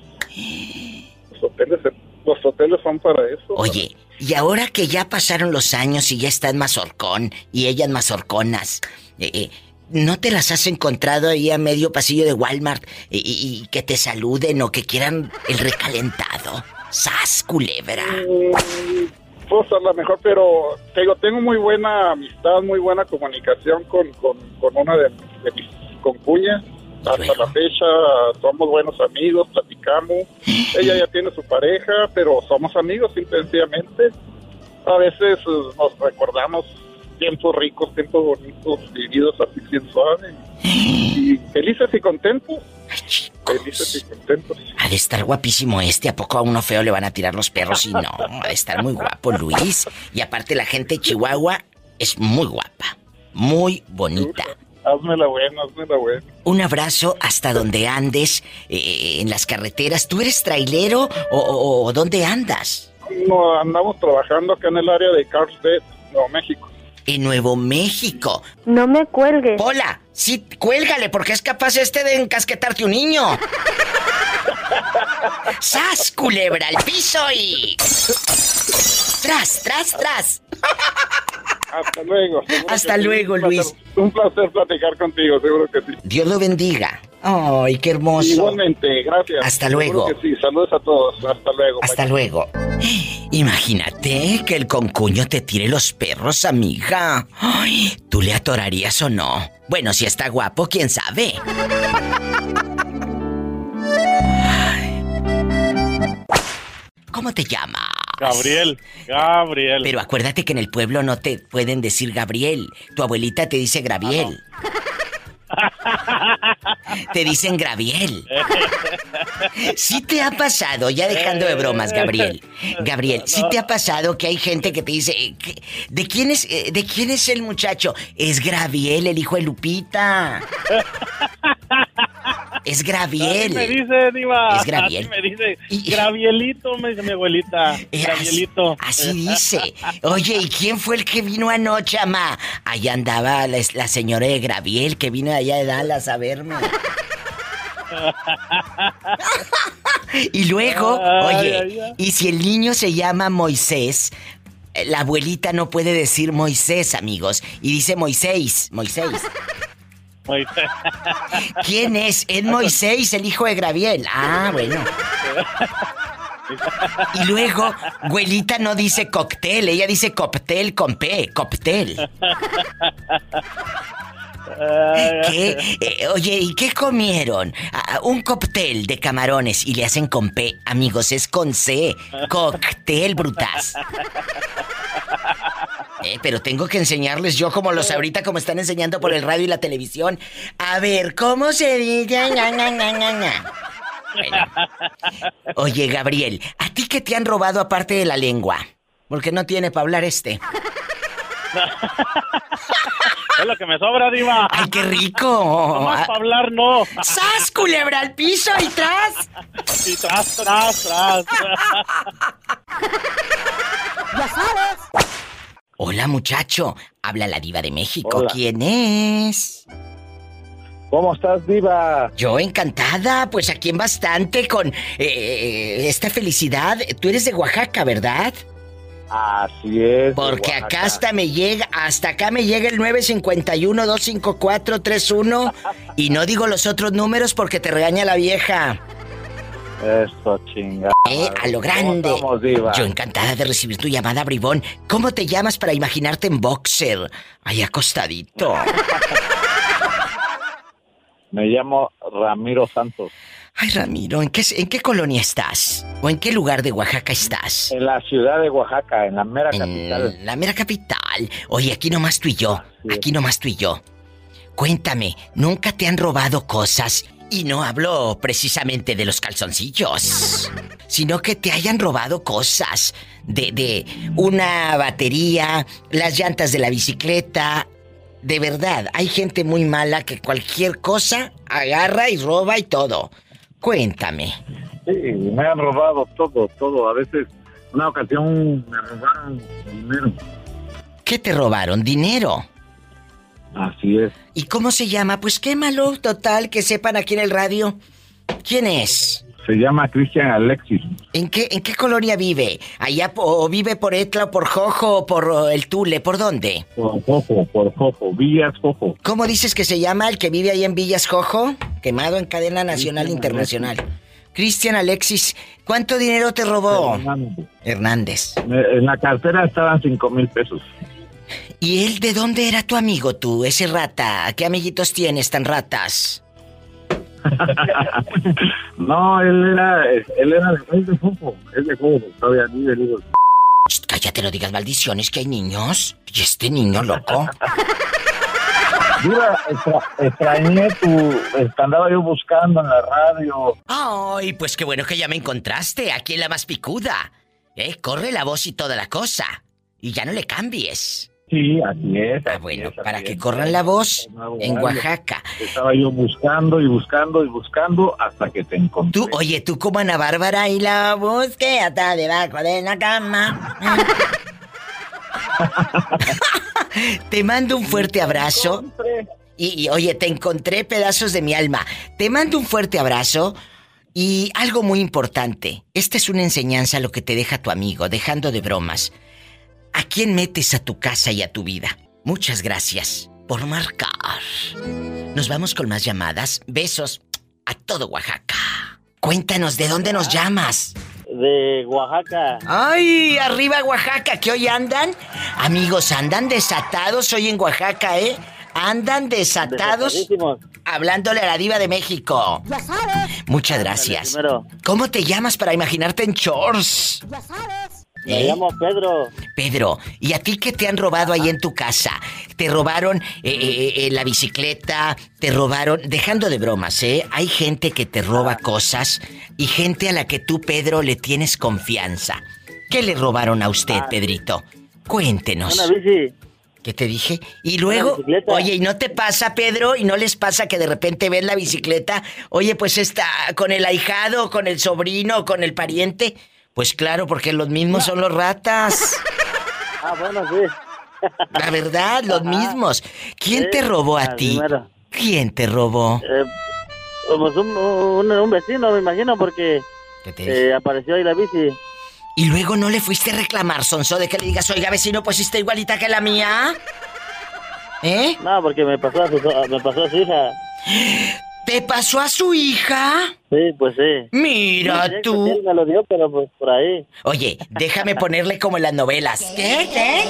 Los hoteles, los hoteles son para eso. Oye, y ahora que ya pasaron los años y ya están mazorcón y ellas mazorconas, eh, eh, ¿no te las has encontrado ahí a medio pasillo de Walmart y que te saluden o que quieran el recalentado? ¡Sas, culebra! Pues a lo mejor, pero tengo, tengo muy buena amistad, muy buena comunicación con, con, una de, mis concuñas. Hasta la fecha somos buenos amigos, platicamos. [gasps] Ella ya tiene su pareja, pero somos amigos simplemente. A veces eh, nos recordamos tiempos ricos, tiempos bonitos, vividos así bien suave. [gasps] Y felices y contentos. Felices y contentos. Ha de estar guapísimo este. ¿A poco a uno feo le van a tirar los perros? Y no, ha de estar muy guapo Luis. Y aparte la gente de Chihuahua es muy guapa. Muy bonita. Hazme la buena, hazme la buena. Un abrazo hasta donde andes, eh, en las carreteras. ¿Tú eres trailero o, o, dónde andas? No, andamos trabajando acá en el área de Carlsbad, Nuevo México en Nuevo México. No me cuelgues. Hola, sí, cuélgale, porque es capaz este de encasquetarte un niño. ¡Sas, culebra, al piso y... ¡Tras, tras, tras! Hasta luego. Hasta luego, Luis. Un placer platicar contigo, seguro que sí. Dios lo bendiga. ¡Ay, qué hermoso! Igualmente, gracias. Hasta luego. sí, saludos a todos. Hasta luego. Hasta luego. [gasps] Imagínate que el concuño te tire los perros, amiga. Ay, ¿tú le atorarías o no? Bueno, si está guapo, quién sabe. ¿Cómo te llamas? Gabriel, Gabriel. Pero acuérdate que en el pueblo no te pueden decir Gabriel. Tu abuelita te dice Gabriel. Te dicen Gabriel. ¿Sí te ha pasado, ya dejando de bromas, Gabriel? Gabriel, ¿sí te ha pasado que hay gente que te dice, eh, ¿de quién es, eh, de quién es el muchacho? Es Gabriel, el hijo de Lupita. Es Graviel. me dice, Diva. Es Graviel. me dice. Gravielito, me dice mi abuelita. Gravielito. Así, dice. Oye, ¿y quién fue el que vino anoche, mamá? Allá andaba la, señora de Graviel que vino allá de Dallas a verme. [laughs] y luego, oye, y si el niño se llama Moisés, la abuelita no puede decir Moisés, amigos, y dice Moisés, Moisés. Moisés. ¿Quién es? Es Moisés, el hijo de Graviel. Ah, bueno. Y luego, abuelita no dice cóctel, ella dice cóctel con P, cóctel. ¿Qué? Eh, oye, ¿y qué comieron? Un cóctel de camarones y le hacen con P. Amigos, es con C. Cóctel, brutas. Eh, pero tengo que enseñarles yo como los ahorita como están enseñando por el radio y la televisión. A ver, ¿cómo se dice? Oye, Gabriel, ¿a ti qué te han robado aparte de la lengua? Porque no tiene para hablar este. [laughs] es lo que me sobra, Diva. ¡Ay, qué rico! No para hablar, no. ¡Sas, culebra al piso y tras! [laughs] Y tras, tras, tras. [laughs] ¡Ya sabes! Hola, muchacho. Habla la Diva de México. ¿Quién es? ¿Cómo estás, Diva? Yo encantada, pues aquí en bastante con eh, eh, esta felicidad. Tú eres de Oaxaca, ¿verdad? Así es. Porque acá hasta me llega, hasta acá me llega el 951-254-31 y no digo los otros números porque te regaña la vieja. Eso, chingada. Eh, a lo grande. Yo encantada de recibir tu llamada, bribón. ¿Cómo te llamas para imaginarte en boxer? Ahí acostadito. [laughs] Me llamo Ramiro Santos. Ay, Ramiro, ¿en qué, ¿en qué colonia estás? ¿O en qué lugar de Oaxaca estás? En la ciudad de Oaxaca, en la mera capital. La mera capital. Oye, aquí nomás tú y yo. Aquí nomás tú y yo. Cuéntame, ¿nunca te han robado cosas? Y no hablo precisamente de los calzoncillos, [laughs] sino que te hayan robado cosas. De, de una batería, las llantas de la bicicleta, de verdad, hay gente muy mala que cualquier cosa agarra y roba y todo. Cuéntame. Sí, me han robado todo, todo. A veces, una ocasión me robaron dinero. ¿Qué te robaron? ¿Dinero? Así es. ¿Y cómo se llama? Pues qué malo, total, que sepan aquí en el radio. ¿Quién es? Se llama Cristian Alexis. ¿En qué, ¿En qué colonia vive? ¿Allá o vive por Etla o por Jojo o por el Tule? ¿Por dónde? Por Jojo, por Jojo, Villas Jojo. ¿Cómo dices que se llama el que vive ahí en Villas Jojo? Quemado en cadena nacional e internacional. Cristian Alexis, ¿cuánto dinero te robó? Hernández. En la cartera estaban cinco mil pesos. ¿Y él de dónde era tu amigo tú, ese rata? ¿Qué amiguitos tienes tan ratas? [laughs] no, él era, él era de Jojo, es de Jojo, todavía ni de digo. Cállate, no digas maldiciones que hay niños. ¿Y este niño loco? [laughs] Mira, extrañé tu... Andaba yo buscando en la radio. Ay, pues qué bueno que ya me encontraste. Aquí en la más picuda. Eh, corre la voz y toda la cosa. Y ya no le cambies. Sí, así es. ah, bueno, para que corran la voz en Oaxaca. Estaba yo buscando y buscando y buscando hasta que te encontré. Tú, oye, tú como Ana Bárbara y la busqué hasta debajo de la cama. [laughs] te mando un fuerte abrazo. Y, y, oye, te encontré pedazos de mi alma. Te mando un fuerte abrazo. Y algo muy importante. Esta es una enseñanza lo que te deja tu amigo, dejando de bromas. ¿A quién metes a tu casa y a tu vida? Muchas gracias por marcar. Nos vamos con más llamadas. Besos a todo Oaxaca. Cuéntanos, ¿de dónde nos llamas? De Oaxaca. ¡Ay! Arriba Oaxaca, que hoy andan. Amigos, andan desatados hoy en Oaxaca, ¿eh? Andan desatados. Hablándole a la diva de México. Ya sabes. Muchas gracias. ¿Cómo te llamas para imaginarte en chores? Ya sabes. Me ¿Eh? llamo Pedro. Pedro, ¿y a ti qué te han robado ahí en tu casa? ¿Te robaron eh, eh, la bicicleta? ¿Te robaron? Dejando de bromas, ¿eh? Hay gente que te roba cosas y gente a la que tú, Pedro, le tienes confianza. ¿Qué le robaron a usted, ah. Pedrito? Cuéntenos. Una bici. ¿Qué te dije? Y luego, oye, ¿y no te pasa, Pedro? ¿Y no les pasa que de repente ven la bicicleta? Oye, pues está con el ahijado, con el sobrino, con el pariente. Pues claro, porque los mismos son los ratas. [laughs] Ah, bueno, sí. La verdad, los mismos. ¿Quién te robó a ti? ¿Quién te robó? Eh, Pues un, un, vecino, me imagino, porque eh, apareció ahí la bici. Y luego no le fuiste a reclamar, Sonso, de que le digas, oiga, vecino, pues está igualita que la mía. ¿Eh? No, porque me pasó a su, me pasó a su hija. [laughs] ¿Te pasó a su hija? Sí, pues sí. Mira tú. Sí, me lo dio, pero pues por ahí. Oye, déjame ponerle como en las novelas. [laughs] ¿Qué? ¿Qué?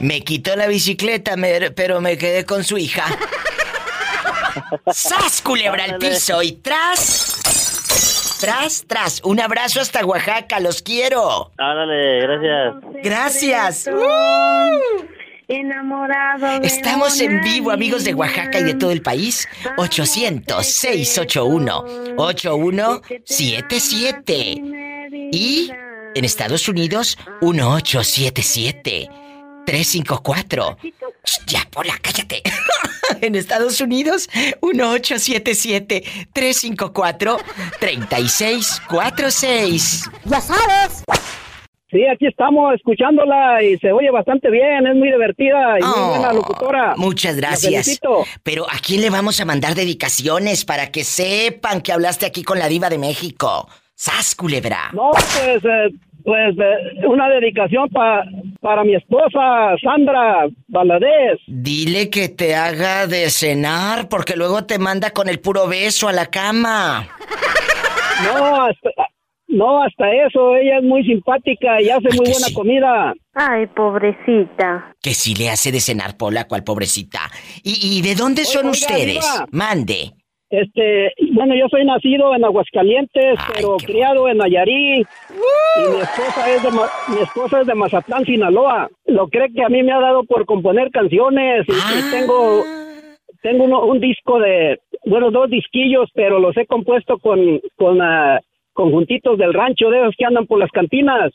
Me quitó la bicicleta, pero me quedé con su hija. ¡Sas, culebra al piso! Y tras... Tras, tras. Un abrazo hasta Oaxaca, los quiero. Ándale, gracias. Gracias. Enamorado. Estamos en vivo, amigos de Oaxaca y de todo el país. 800-681-8177. Y en Estados Unidos, 1877. 354. Ya, Pola, cállate. [laughs] en Estados Unidos, 1877-354-3646. Ya sabes. Sí, aquí estamos escuchándola y se oye bastante bien, es muy divertida y muy oh, buena locutora. Muchas gracias. Pero ¿a quién le vamos a mandar dedicaciones para que sepan que hablaste aquí con la diva de México? ¡Sas, culebra! No, pues, eh, pues eh, una dedicación para mi esposa, Sandra Valadez. Dile que te haga de cenar porque luego te manda con el puro beso a la cama. No, hasta, no, hasta eso, ella es muy simpática y hace muy buena comida. Ay, pobrecita. Que si le hace de cenar, Pola, cual pobrecita. ¿Y, de dónde son ustedes? Mande. Este, bueno, yo soy nacido en Aguascalientes, pero criado en Nayarit. Y mi esposa es de mi esposa es de Mazatlán, Sinaloa. Lo cree que a mí me ha dado por componer canciones y, ah. tengo tengo un disco de bueno, dos disquillos, pero los he compuesto con con ah, conjuntitos del rancho, de esos que andan por las cantinas.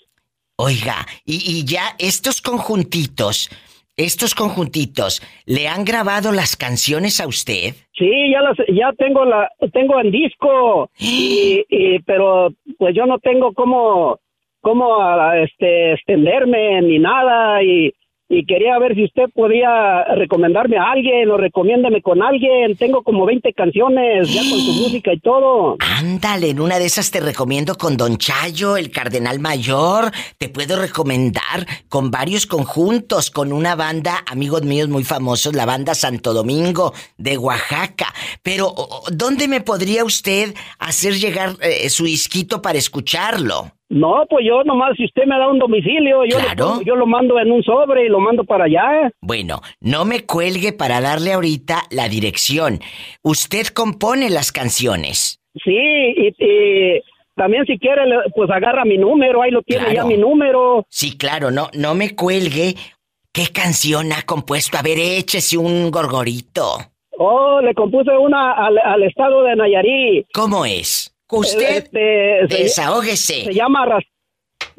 Oiga, y, ya estos conjuntitos, estos conjuntitos, ¿le han grabado las canciones a usted? Sí, ya las, ya tengo la, tengo en disco, [gasps] y, pero pues yo no tengo cómo, cómo este, extenderme ni nada y y quería ver si usted podía recomendarme a alguien o recomiéndame con alguien. Tengo como 20 canciones ya con su [gasps] música y todo. Ándale, en una de esas te recomiendo con Don Chayo, el Cardenal Mayor. Te puedo recomendar con varios conjuntos, con una banda, amigos míos muy famosos, la banda Santo Domingo de Oaxaca. Pero, ¿dónde me podría usted hacer llegar eh, su disquito para escucharlo? No, pues yo nomás, si usted me da un domicilio, yo, lo, yo lo mando en un sobre y lo mando para allá. Bueno, no me cuelgue para darle ahorita la dirección. Usted compone las canciones. Sí, y, también si quiere, pues agarra mi número, ahí lo tiene ya mi número. Sí, claro, no, no me cuelgue. ¿Qué canción ha compuesto? A ver, échese un gorgorito. Oh, le compuse una al, al estado de Nayarit. ¿Cómo es? Usted este, desahógese. Se, llama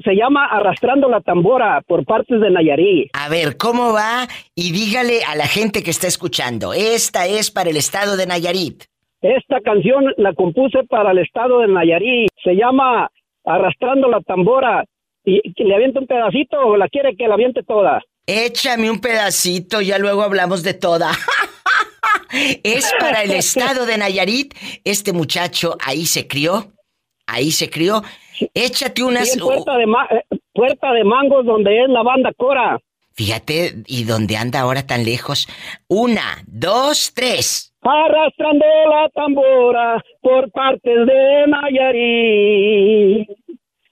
se llama Arrastrando la Tambora por partes de Nayarit. A ver, ¿cómo va? Y dígale a la gente que está escuchando, esta es para el estado de Nayarit. Esta canción la compuse para el estado de Nayarit. Se llama Arrastrando la Tambora. ¿Y le aviente un pedacito o la quiere que la aviente toda? Échame un pedacito, ya luego hablamos de toda. [laughs] es para el estado de Nayarit. Este muchacho ahí se crió. Ahí se crió. Échate unas. puerta, de eh, puerta de Mangos, donde es la banda Cora. Fíjate, ¿y dónde anda ahora tan lejos? Una, dos, tres. Arrastrando la tambora por partes de Nayarit.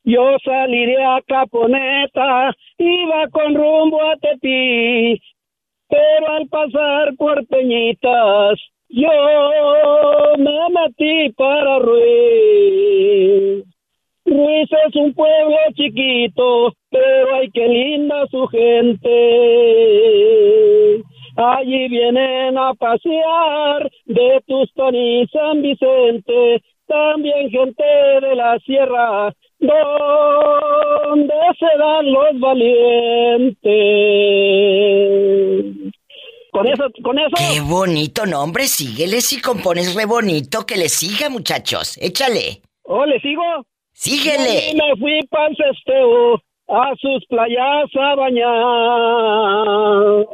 Yo salí de Caponeta, iba con rumbo a Tepi, pero al pasar por yo me metí para Ruiz. Ruiz es un pueblo chiquito, pero ay, qué linda su gente. Allí vienen a pasear de Tuston y San Vicente, también gente de la sierra, donde se dan los valientes. Con eso, con eso. Qué bonito nombre, síguele si compones re bonito, que le siga, muchachos. Échale. Oh, ¿le sigo? Síguele. Y me fui para el a sus playas a bañar.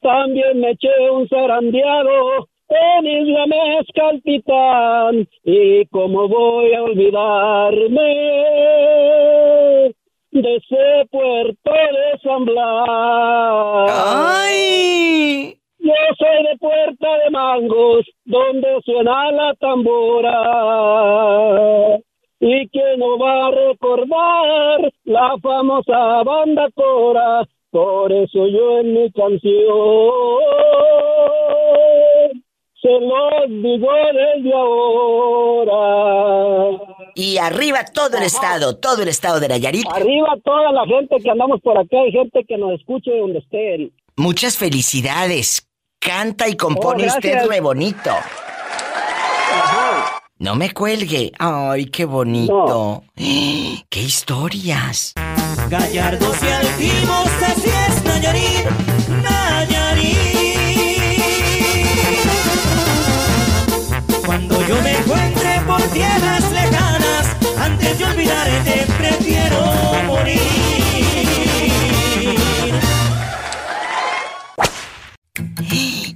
También me eché un zarandeado en Isla Mezcal Titán. Y cómo voy a olvidarme de ese puerto de San Blas. ¡Ay! Yo soy de Puerta de Mangos, donde suena la tambora. Y que no va a recordar la famosa banda Cora, por eso yo en mi canción se los digo desde ahora. Y arriba todo el estado, todo el estado de Nayarit. Arriba toda la gente que andamos por acá, hay gente que nos escuche donde estén. Muchas felicidades. Canta y compone oh, usted re bonito. No me cuelgue. Ay, qué bonito. [gasps] ¡Qué historias! Gallardos y altivos, así es Nayarit, Nayarit. Tierras lejanas, antes de olvidarte prefiero morir.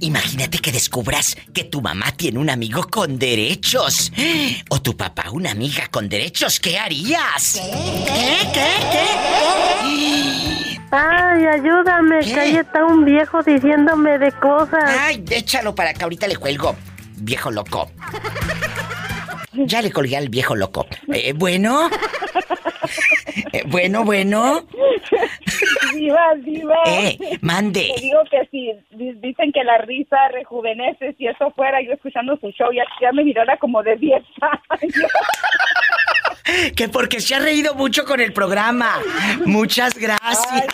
Imagínate que descubras que tu mamá tiene un amigo con derechos. O tu papá una amiga con derechos. ¿Qué harías? ¿Qué? ¿Qué? ¿Qué? Ay, ayúdame, que ahí está un viejo diciéndome de cosas. Ay, échalo para que ahorita le cuelgo, viejo loco. Ya le colgué al viejo loco. Eh, bueno. [laughs] Eh, bueno, bueno. Diva, diva. [laughs] Eh, mande. Te digo que si dicen que la risa rejuvenece, si eso fuera yo escuchando su show, ya, ya me mirara como de 10 años. [laughs] que porque se ha reído mucho con el programa. Muchas gracias.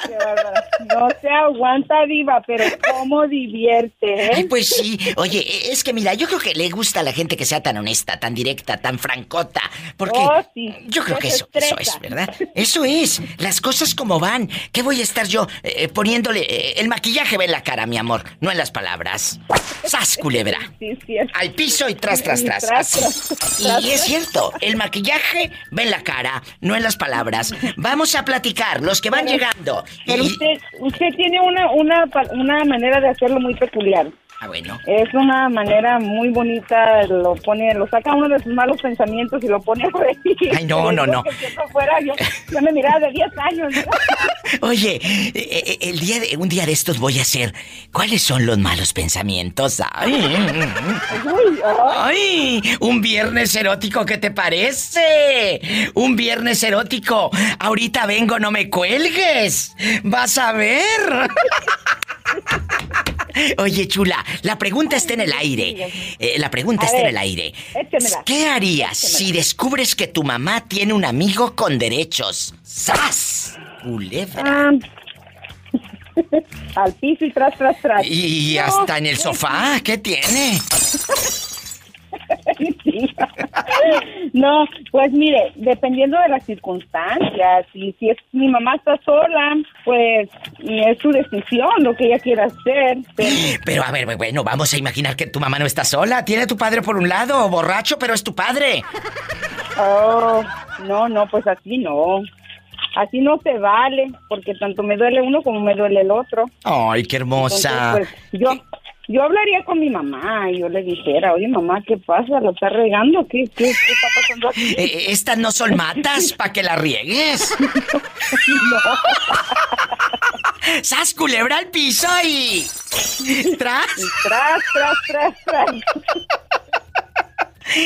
no se aguanta, Diva, pero cómo divierte, ¿eh? pues sí. Oye, es que mira, yo creo que le gusta a la gente que sea tan honesta, tan directa, tan francota. Porque oh, yo creo que eso, eso es, ¿verdad? Eso es. Las cosas como van. ¿Qué voy a estar yo eh, poniéndole? Eh, el maquillaje ve en la cara, mi amor, no en las palabras. ¡Sas, culebra! Sí, sí, Al piso y tras, tras, tras. y es cierto, el maquillaje Ven la cara, no en las palabras. Vamos a platicar, los que van llegando. Pero usted, usted tiene una, una, una manera de hacerlo muy peculiar. Ah, bueno. Es una manera muy bonita, lo pone, lo saca uno de sus malos pensamientos y lo pone a reír. Ay, no, no, no. fuera, yo, me miraba de 10 años. [laughs] Oye, eh, eh, el día de, un día de estos voy a hacer, ¿cuáles son los malos pensamientos? Ay, ay, un viernes erótico, ¿qué te parece? Un viernes erótico. Ahorita vengo, no me cuelgues. Vas a ver. [laughs] Oye, chula, la pregunta está en el aire. Eh, la pregunta está en el aire. ¿Qué harías si descubres que tu mamá tiene un amigo con derechos? ¡Sas! Culebra. Ah, [laughs] al piso y tras, tras, tras. Y hasta en el sofá, ¿qué tiene? [laughs] [laughs] No, pues mire, dependiendo de las circunstancias, y si es mi mamá está sola, pues es su decisión lo que ella quiera hacer. Pero... [gasps] a ver, bueno, vamos a imaginar que tu mamá no está sola, tiene tu padre por un lado, borracho, pero es tu padre. Oh, no, no, pues así no. Así no se vale, porque tanto me duele uno como me duele el otro. Ay, qué hermosa. pues, yo, yo hablaría con mi mamá y yo le dijera, oye mamá, ¿qué pasa? ¿Lo está regando? ¿Qué, qué, está pasando aquí? Eh, eh, estas no son matas [laughs] para que la riegues. no. ¡Sas culebra al piso y. ¡Tras! ¡Tras, tras, tras, tras!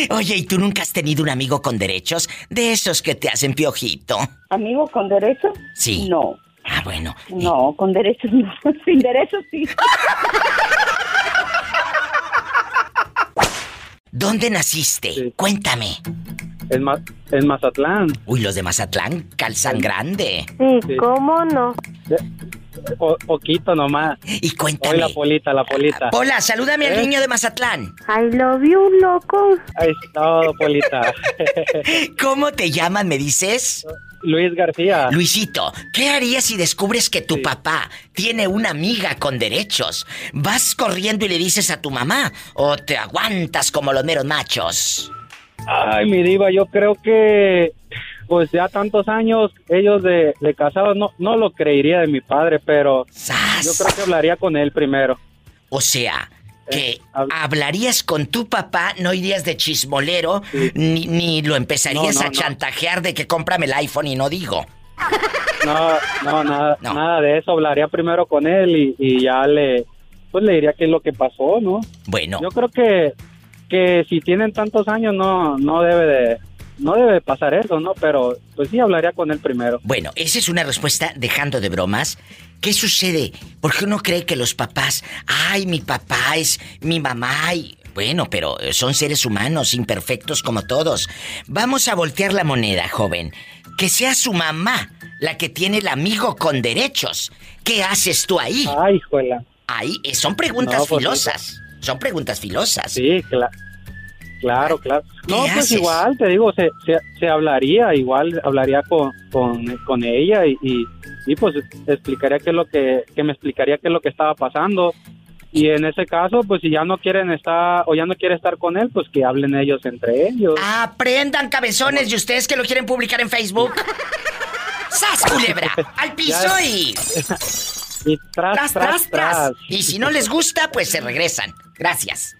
Oye, ¿y tú nunca has tenido un amigo con derechos? De esos que te hacen piojito. ¿Amigo con derechos? Sí. No. Ah, bueno. No, con derechos no. [laughs] Sin derechos sí. [laughs] ¿Dónde naciste? Cuéntame. En, en, Mazatlán. Uy, los de Mazatlán calzan grande. Sí, ¿cómo no? Poquito nomás. Y cuéntame. la polita, la polita. Hola, salúdame al ¿Eh? niño de Mazatlán. I love you, loco. Ahí está, polita. [laughs] ¿Cómo te llaman, me dices? Luis García. Luisito, ¿qué harías si descubres que tu papá tiene una amiga con derechos? ¿Vas corriendo y le dices a tu mamá o te aguantas como los meros machos? Ay, mi diva, yo creo que pues ya tantos años ellos de, casados no, no lo creería de mi padre, pero yo creo que hablaría con él primero. O sea, que eh, hablarías con tu papá, no irías de chismolero, ni, ni, lo empezarías a chantajear de que cómprame el iPhone y no digo. No, no, nada, nada de eso. Hablaría primero con él y, ya le, pues le diría qué es lo que pasó, ¿no? Bueno. Yo creo que, que si tienen tantos años no, no debe de, no debe pasar eso, ¿no? Pero pues sí hablaría con él primero. Bueno, esa es una respuesta dejando de bromas. ¿Qué sucede? Porque uno cree que los papás, ay, mi papá es mi mamá y... Bueno, pero son seres humanos, imperfectos como todos. Vamos a voltear la moneda, joven. Que sea su mamá la que tiene el amigo con derechos. ¿Qué haces tú ahí? Ay, juela. Ahí, eh, son preguntas pues, filosas. Son preguntas filosas. Sí, claro. Claro, claro. No, pues igual, te digo, se, se, hablaría, igual hablaría con, con, ella y, y, pues explicaría qué es lo que, que me explicaría qué es lo que estaba pasando. Y en ese caso, pues si ya no quieren estar o ya no quiere estar con él, pues que hablen ellos entre ellos. Aprendan cabezones y ustedes que lo quieren publicar en Facebook. ¡Sas, culebra! [laughs] ¡Al piso y... [laughs] y tras, tras, tras, Y si no les gusta, pues se regresan. Gracias.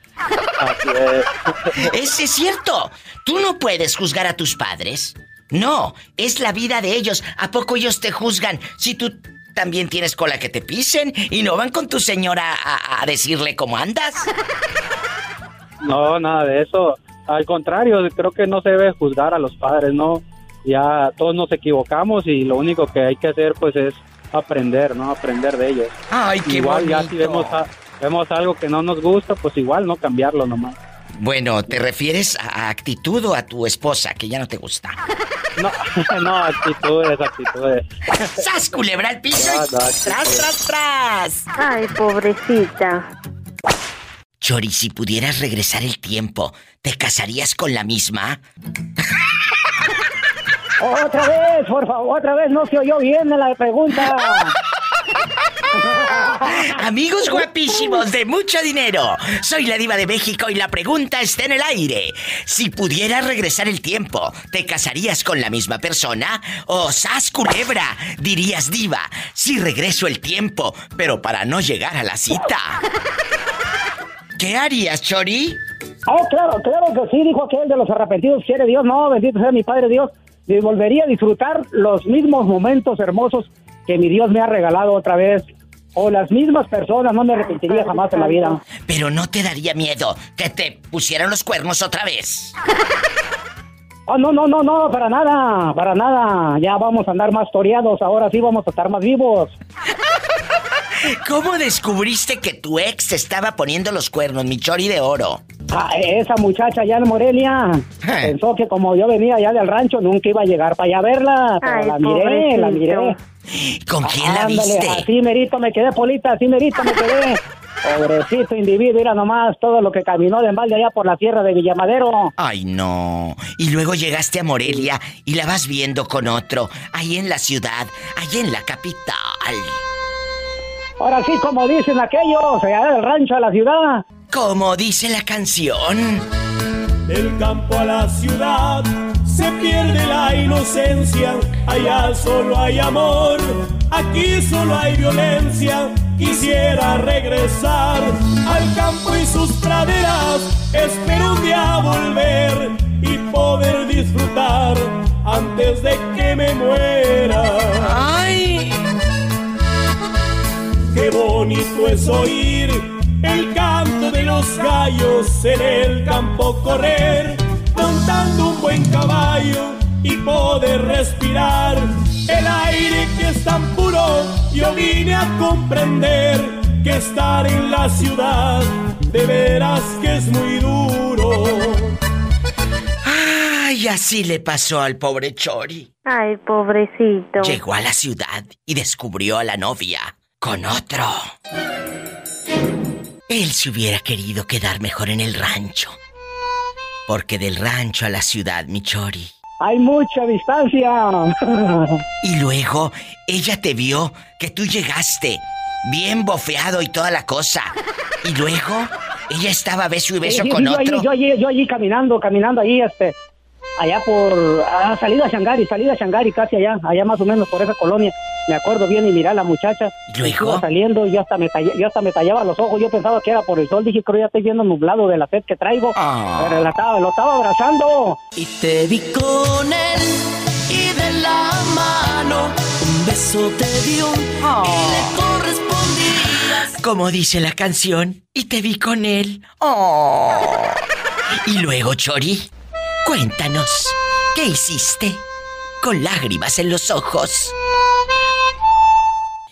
Ese [laughs] es cierto. Tú no puedes juzgar a tus padres. No, es la vida de ellos. ¿A poco ellos te juzgan si tú también tienes cola que te pisen y no van con tu señora a, decirle cómo andas? [laughs] No, nada de eso. Al contrario, creo que no se debe juzgar a los padres, ¿no? Ya todos nos equivocamos y lo único que hay que hacer pues es aprender, ¿no? Aprender de ellos. Ay, qué Igual ya si vemos vemos algo que no nos gusta, pues igual no cambiarlo nomás. Bueno, ¿te refieres a actitud o a tu esposa que ya no te gusta? No, [laughs] no, actitudes, actitudes. ¡Sas, culebra al piso! ¡Tras, tras, tras! Ay, pobrecita. Chori, si pudieras regresar el tiempo, ¿te casarías con la misma? Otra vez, por favor, otra vez no se oyó bien la pregunta. [laughs] [laughs] Amigos guapísimos de mucho dinero, soy la diva de México y la pregunta está en el aire. Si pudieras regresar el tiempo, ¿te casarías con la misma persona? ¿O sas culebra? Dirías diva, si regreso el tiempo, pero para no llegar a la cita. ¿Qué harías, Chori? Oh, claro, claro que sí, dijo aquel de los arrepentidos, quiere Dios, no, bendito sea mi Padre Dios. Y volvería a disfrutar los mismos momentos hermosos que mi Dios me ha regalado otra vez o las mismas personas, no me arrepentiría jamás en la vida. Pero no te daría miedo que te pusieran los cuernos otra vez. Oh, no, no, no, no, para nada, para nada. Ya vamos a andar más toreados, ahora sí vamos a estar más vivos. ¿Cómo descubriste que tu ex estaba poniendo los cuernos, mi chori de oro? Ah, esa muchacha allá en Morelia eh. pensó que como yo venía allá del rancho nunca iba a llegar para allá a verla, pero la miré, la miré. ¿Con quién la viste? Así merito me quedé, Polita, así merito me quedé. [laughs] Pobrecito individuo, mira nomás todo lo que caminó de embalde allá por la tierra de Villamadero. Ay, no. Y luego llegaste a Morelia y la vas viendo con otro, ahí en la ciudad, ahí en la capital. Ahora sí, como dicen aquellos, allá del rancho a la ciudad. Como dice la canción. Del campo a la ciudad se pierde la inocencia, allá solo hay amor, aquí solo hay violencia. Quisiera regresar al campo y sus praderas, espero un día volver y poder disfrutar antes de que me muera. ¡Ay! Qué bonito es oír el canto de los gallos en el campo correr montando un buen caballo y poder respirar el aire que es tan puro. Yo vine a comprender que estar en la ciudad de veras que es muy duro. Ay, así le pasó al pobre Chori. Ay, pobrecito. Llegó a la ciudad y descubrió a la novia con otro. Él se hubiera querido quedar mejor en el rancho. Porque del rancho a la ciudad, Michori. Hay mucha distancia. [laughs] y luego ella te vio que tú llegaste bien bofeado y toda la cosa. Y luego ella estaba beso y beso con otro. yo, allí, yo allí caminando, caminando ahí, este, allá por, ah, salida a Shangari, salida a Shangari, casi allá, allá más o menos por esa colonia. Me acuerdo bien y miré a la muchacha. Luego. saliendo y yo hasta, me yo hasta me tallaba los ojos. Yo pensaba que era por el sol. Dije, creo ya estoy viendo nublado de la sed que traigo. Ah. Pero estaba, lo estaba abrazando. Y te vi con él y de la mano un beso te dio y le correspondías. Como dice la canción, y te vi con él. Oh. Y luego, Chori, cuéntanos, ¿qué hiciste? Con lágrimas en los ojos.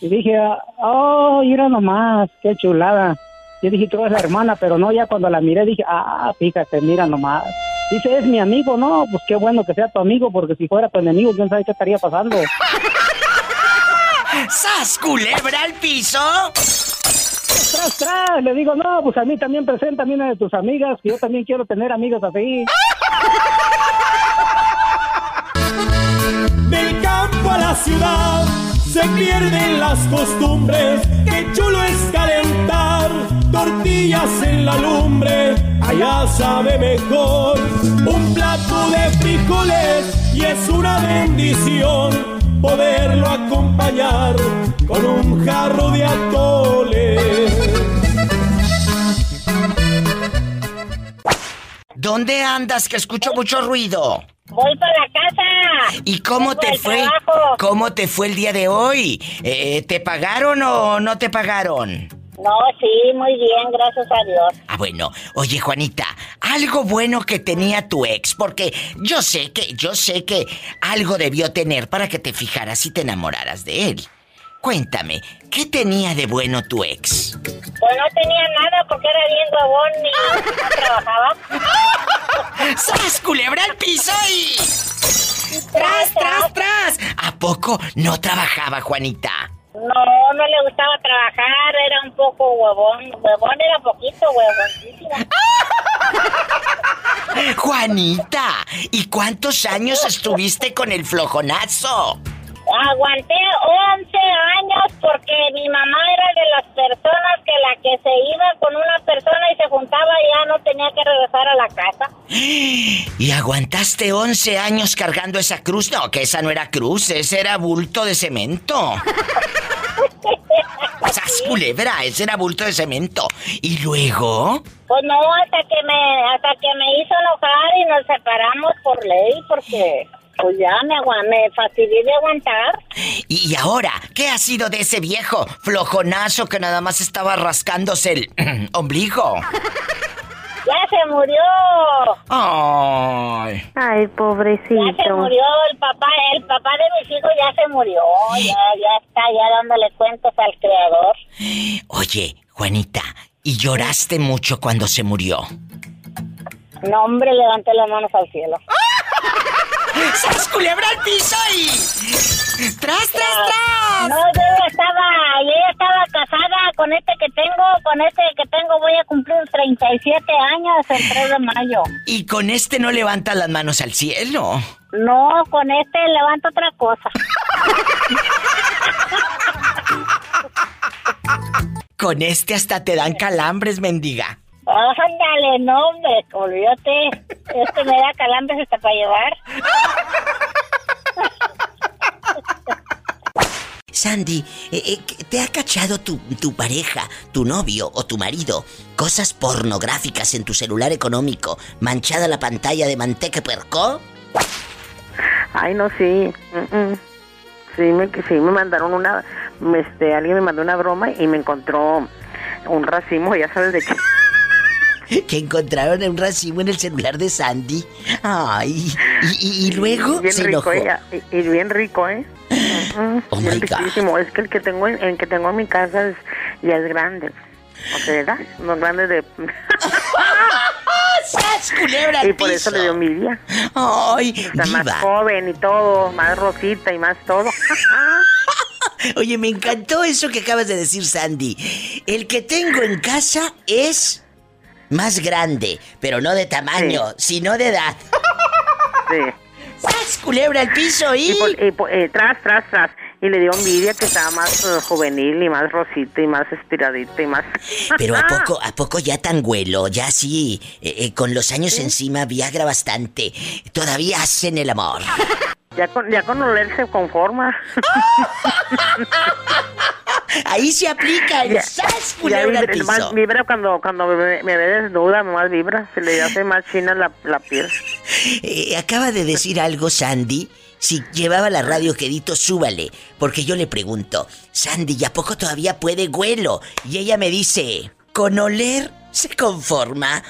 Y dije, oh, mira nomás, qué chulada. Yo dije, tú eres la hermana, pero no, ya cuando la miré dije, ah, fíjate, mira nomás. Dice, es mi amigo, no, pues qué bueno que sea tu amigo, porque si fuera tu enemigo, quién sabe qué estaría pasando. [laughs] ¡Sas, culebra al piso! ¡Tras, tras! Le digo, no, pues a mí también presenta a una de tus amigas, que yo también quiero tener amigas así. [laughs] Del campo a la ciudad se pierden las costumbres, qué chulo es calentar tortillas en la lumbre, allá sabe mejor un plato de frijoles y es una bendición poderlo acompañar con un jarro de atole. ¿Dónde andas? Que escucho mucho ruido. Voy para la casa. ¿Y cómo te fue? ¿Cómo te fue el día de hoy? Eh, ¿Te pagaron o no te pagaron? No, sí, muy bien, gracias a Dios. Ah, bueno. Oye, Juanita, algo bueno que tenía tu ex, porque yo sé que, yo sé que algo debió tener para que te fijaras y te enamoraras de él. Cuéntame, ¿qué tenía de bueno tu ex? Pues no tenía nada porque era bien huevón y no trabajaba. [laughs] ¡Sas, culebra al piso y... ¡Tras, tras, tras! ¿A poco no trabajaba, Juanita? No, no le gustaba trabajar, era un poco huevón. Huevón era poquito, huevoncísimo. [laughs] Juanita, ¿y cuántos años estuviste con el flojonazo? Aguanté 11 años porque mi mamá era de las personas que la que se iba con una persona y se juntaba ya no tenía que regresar a la casa. [gasps] ¿Y aguantaste 11 años cargando esa cruz? No, que esa no era cruz, ese era bulto de cemento. [laughs] ¡Sas culebra! Ese era bulto de cemento. ¿Y luego? Pues no, hasta que me, hasta que me hizo enojar y nos separamos por ley porque... Pues ya me, me fastidié de aguantar. ¿Y ahora? ¿Qué ha sido de ese viejo flojonazo que nada más estaba rascándose el [clears throat] ombligo? ¡Ya se murió! ¡Ay! Ay, pobrecito. Ya se murió el papá, el papá de mis hijos ya se murió. Ya, ya está ya dándole cuentos al creador. Oye, Juanita, ¿y lloraste mucho cuando se murió? No, hombre, levanté las manos al cielo. [laughs] ¡Sas culebra al piso y... ¡Tras, tras, tras! No, yo ya estaba, yo ya estaba casada con este que tengo, con este que tengo voy a cumplir 37 años el 3 de mayo. ¿Y con este no levanta las manos al cielo? No, con este levanto otra cosa. [laughs] con este hasta te dan calambres, mendiga. Ándale, no, hombre, olvídate. Este me da calambres hasta para llevar. Sandy, eh, eh, ¿te ha cachado tu, tu, pareja, tu novio o tu marido cosas pornográficas en tu celular económico, manchada la pantalla de manteca percó? Ay, no, sí. Sí, me, sí, me mandaron una... Este, alguien me mandó una broma y me encontró un racimo, ya sabes de qué que encontraron un racimo en el celular de Sandy. Ay, y, luego bien se rico, y, bien rico, ¿eh? [gasps] Oh my riquísimo. Es que el que tengo en, el que tengo en mi casa es, ya es grande. O sea, ¿verdad? No grande de. [laughs] culebra y por eso le dio envidia. Ay, Está más joven y todo, más rosita y más todo. [laughs] Oye, me encantó eso que acabas de decir, Sandy. El que tengo en casa es más grande, pero no de tamaño, sino de edad. Sí. ¡Sas, culebra al piso y... y, eh, tras, tras, tras. y le dio envidia que estaba más eh, juvenil y más rosita y más estiradita y más... Pero ¿a [laughs] poco, a poco ya tan güelo? Ya sí, eh, eh, con los años encima, Viagra bastante. Todavía hacen el amor. [laughs] Ya con, ya con oler se conforma. [laughs] Ahí se aplica el sas vibra, vibra cuando, cuando me, ve desnuda, más vibra. Se le hace más china la, la piel. acaba de decir algo, Sandy, si llevaba la radio quedito, súbale. Porque yo le pregunto, Sandy, ¿y a poco todavía puede güelo? Y ella me dice, con oler se conforma.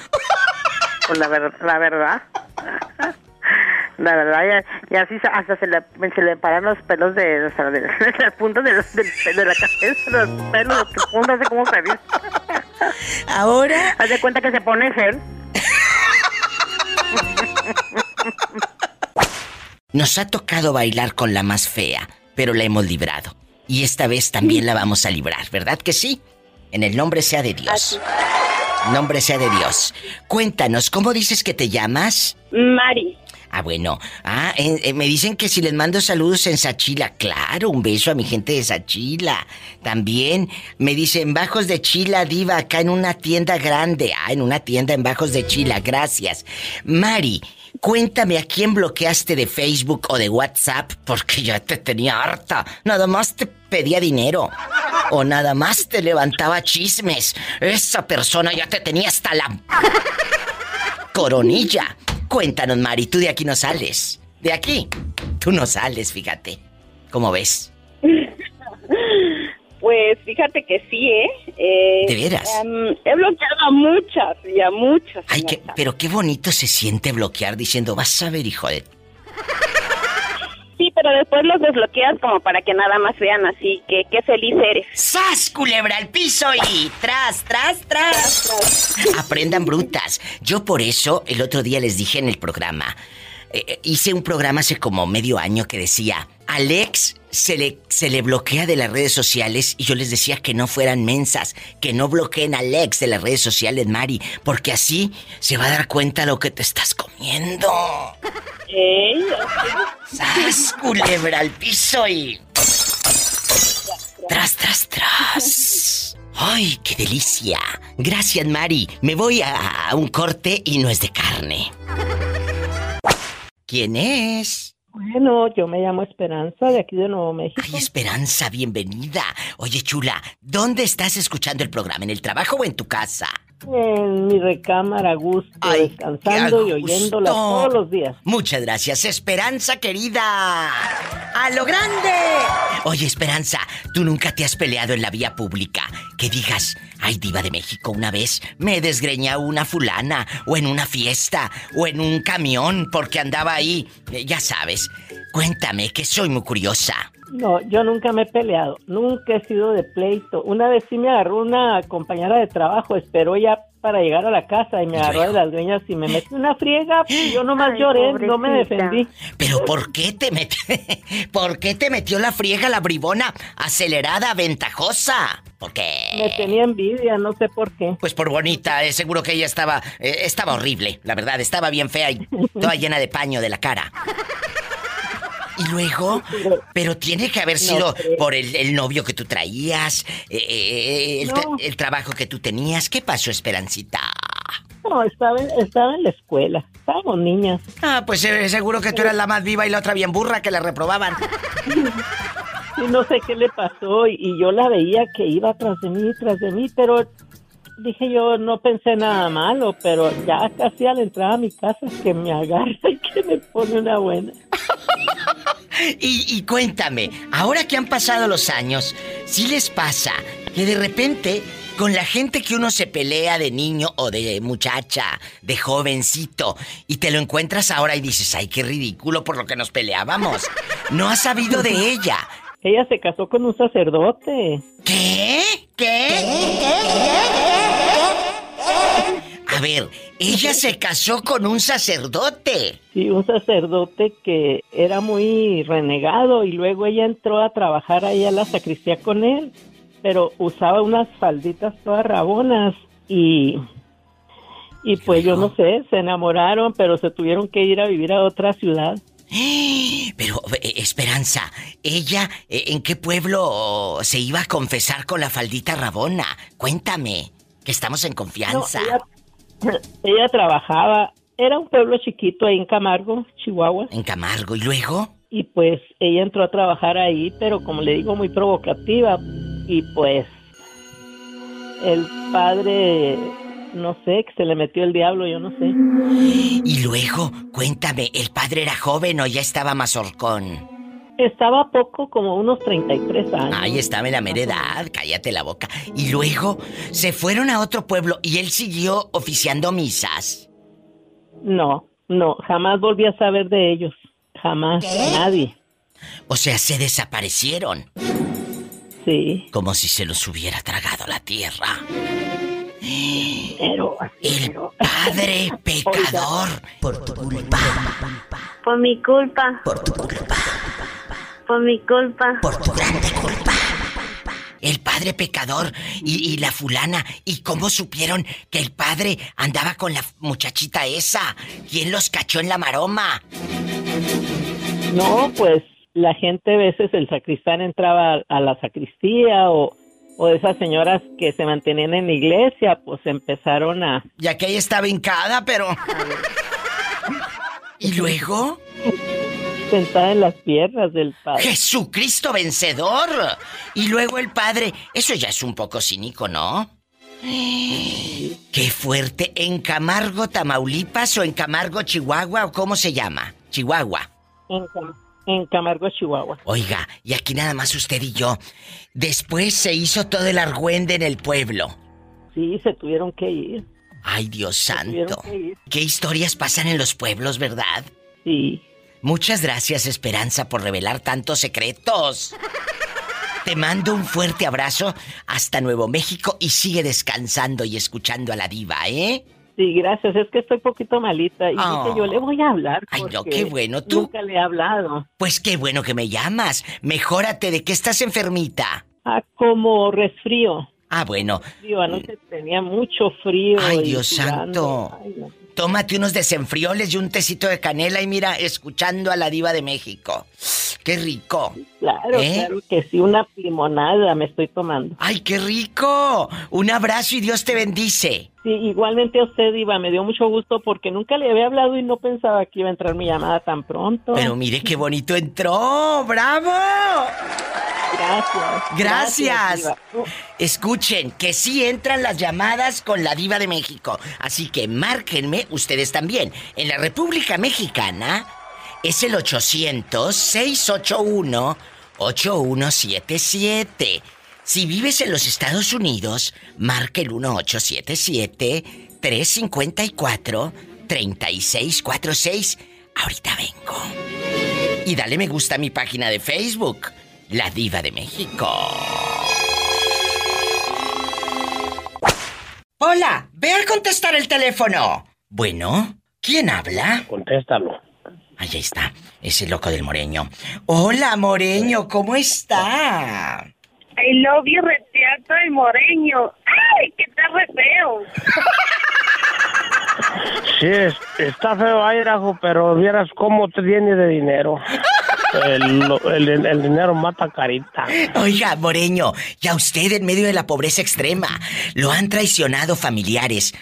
Pues la, la verdad. La verdad, ya, así hasta se le, se le paran los pelos de, o sea, de, [laughs] las puntas de, los, de, de, la cabeza, los pelos, los puntos, no sé cómo se dice. Ahora. Haz de cuenta que se pone gel. Nos ha tocado bailar con la más fea, pero la hemos librado. Y esta vez también la vamos a librar, ¿verdad que sí? En el nombre sea de Dios. Nombre sea de Dios. Cuéntanos, ¿cómo dices que te llamas? Mari. Ah, bueno. Ah, eh, me dicen que si les mando saludos en Sachila. Claro, un beso a mi gente de Sachila. También me dicen Bajos de Chila, Diva, acá en una tienda grande. Ah, en una tienda en Bajos de Chila. Gracias. Mari, Cuéntame a quién bloqueaste de Facebook o de WhatsApp porque ya te tenía harta. Nada más te pedía dinero. O nada más te levantaba chismes. Esa persona ya te tenía hasta la... [laughs] Coronilla. Cuéntanos, Mari, tú de aquí no sales. De aquí, tú no sales, fíjate. ¿Cómo ves? Pues fíjate que sí, ¿eh? eh de veras? Em, he bloqueado a muchas y a muchas. Ay, que, pero qué bonito se siente bloquear diciendo, vas a ver, hijo de... Pero después los desbloqueas como para que nada más vean así, que qué feliz eres. ¡Sas, culebra al piso y tras, tras, tras! Aprendan brutas. Yo por eso el otro día les dije en el programa, eh, eh, hice un programa hace como medio año que decía, Alex se le, se le bloquea de las redes sociales y yo les decía que no fueran mensas, que no bloqueen a Alex de las redes sociales, Mari, porque así se va a dar cuenta lo que te estás comiendo. ¿Eh? ¡Sas, culebra al piso y... Tras, tras, tras. ¡Ay, qué delicia! Gracias, Mari. Me voy a un corte y no es de carne. ¿Quién es? Bueno, yo me llamo Esperanza de aquí de Nuevo México. Ay, Esperanza, bienvenida. Oye, chula, ¿dónde estás escuchando el programa? ¿En el trabajo o en tu casa? En mi recámara a gusto, descansando y oyéndola todos los días. Muchas gracias, Esperanza querida. ¡A lo grande! Oye, Esperanza, tú nunca te has peleado en la vía pública. Que digas, ay, diva de México, una vez me desgreña una fulana, o en una fiesta, o en un camión, porque andaba ahí. Eh, ya sabes. Cuéntame, que soy muy curiosa. No, yo nunca me he peleado, nunca he sido de pleito. Una vez sí me agarró una compañera de trabajo, esperó ya para llegar a la casa y me agarró de las dueñas y me metió una friega, y yo nomás lloré, no me defendí. Pero ¿por qué te metió, [laughs] por qué te metió la friega la bribona acelerada, ventajosa? Porque me tenía envidia, no sé por qué. Pues por bonita, eh, seguro que ella estaba eh, estaba horrible, la verdad, estaba bien fea y toda llena de paño de la cara. Y luego, pero tiene que haber sido por el, novio que tú traías, eh, eh, el, trabajo que tú tenías. ¿Qué pasó, Esperancita? No, estaba, estaba en la escuela. Estábamos niñas. Ah, pues eh, seguro que tú eras la más viva y la otra bien burra que la reprobaban. Y no sé qué le pasó y, yo la veía que iba tras de mí, tras de mí, pero dije yo, no pensé nada malo, pero ya casi al entrar a mi casa que me agarra y que me pone una buena. [laughs] y, cuéntame, ahora que han pasado los años, ¿sí les pasa que de repente con la gente que uno se pelea de niño o de muchacha, de jovencito, y te lo encuentras ahora y dices, ay, qué ridículo por lo que nos peleábamos. No has sabido de ella. Ella se casó con un sacerdote. ¿Qué? ¿Qué? ¿Qué? A ver, ella se casó con un sacerdote. Sí, un sacerdote que era muy renegado y luego ella entró a trabajar ahí a la sacristía con él, pero usaba unas falditas todas rabonas y y pues yo no sé, se enamoraron, pero se tuvieron que ir a vivir a otra ciudad. [gasps] Pero, eh, Esperanza, ¿ella eh, en qué pueblo se iba a confesar con la faldita rabona? Cuéntame, que estamos en confianza. ella, trabajaba, era un pueblo chiquito ahí en Camargo, Chihuahua. En Camargo, ¿y luego? Y pues ella entró a trabajar ahí, pero como le digo, muy provocativa. Y pues el padre no sé, que se le metió el diablo, yo no sé. Y luego, cuéntame, ¿el padre era joven o ya estaba más horcón? Estaba poco, como unos 33 años. Ahí estaba en la mera edad, cállate la boca. Y luego, se fueron a otro pueblo y él siguió oficiando misas. No, no, jamás volví a saber de ellos. Jamás, nadie. O sea, se desaparecieron. Sí. Como si se los hubiera tragado la tierra. Pero, el padre [laughs] pecador por tu culpa. Por mi culpa. Por tu culpa. Por mi culpa. Por tu grande culpa. El padre pecador y, y, la fulana. ¿Y cómo supieron que el padre andaba con la muchachita esa? ¿Quién los cachó en la maroma? No, pues la gente a veces el sacristán entraba a la sacristía o, o esas señoras que se mantenían en la iglesia, pues empezaron a... Ya que ella estaba hincada, pero... [laughs] ¿Y luego? Sentada en las piernas del padre. ¡Jesucristo vencedor! Y luego el padre... Eso ya es un poco cínico, ¿no? [gasps] ¡Qué fuerte! ¿En Camargo, Tamaulipas o en Camargo, Chihuahua o cómo se llama? Chihuahua. En en Camargo, Chihuahua. Oiga, y aquí nada más usted y yo. Después se hizo todo el argüende en el pueblo. Sí, se tuvieron que ir. Ay, Dios santo. ¿Qué historias pasan en los pueblos, verdad? Sí. Muchas gracias, Esperanza, por revelar tantos secretos. Te mando un fuerte abrazo hasta Nuevo México y sigue descansando y escuchando a la diva, ¿eh? Sí, gracias. Es que estoy poquito malita y dije yo le voy a hablar. Ay, no, qué bueno. ¿Tú? Nunca le he hablado. Pues qué bueno que me llamas. Mejórate. ¿De qué estás enfermita? Ah, como resfrío. Ah, bueno. Frío, anoche tenía mucho frío. Ay, Dios santo. Tómate unos desenfrioles y un tecito de canela y mira, escuchando a la diva de México. ¡Qué rico! Claro, ¿Eh? claro que sí, una limonada me estoy tomando. ¡Ay, qué rico! Un abrazo y Dios te bendice. Sí, igualmente a usted, Diva, me dio mucho gusto porque nunca le había hablado y no pensaba que iba a entrar mi llamada tan pronto. Pero mire qué bonito entró, ¡bravo! Gracias. Gracias. Escuchen, que sí entran las llamadas con la diva de México. Así que márquenme ustedes también. En la República Mexicana es el 800-681-8177. Si vives en los Estados Unidos, marque el 1877-354-3646. Ahorita vengo. Y dale me gusta a mi página de Facebook, La Diva de México. Hola, ve a contestar el teléfono. Bueno, ¿quién habla? Contéstalo. Ahí está, ese loco del Moreño. Hola, Moreño, ¿cómo está? I love you, retiato y moreño. ¡Ay, que está re feo! Sí, está feo Airajo, pero vieras cómo te viene de dinero. El, el, dinero mata carita. Oiga, Moreño, ya usted en medio de la pobreza extrema lo han traicionado familiares.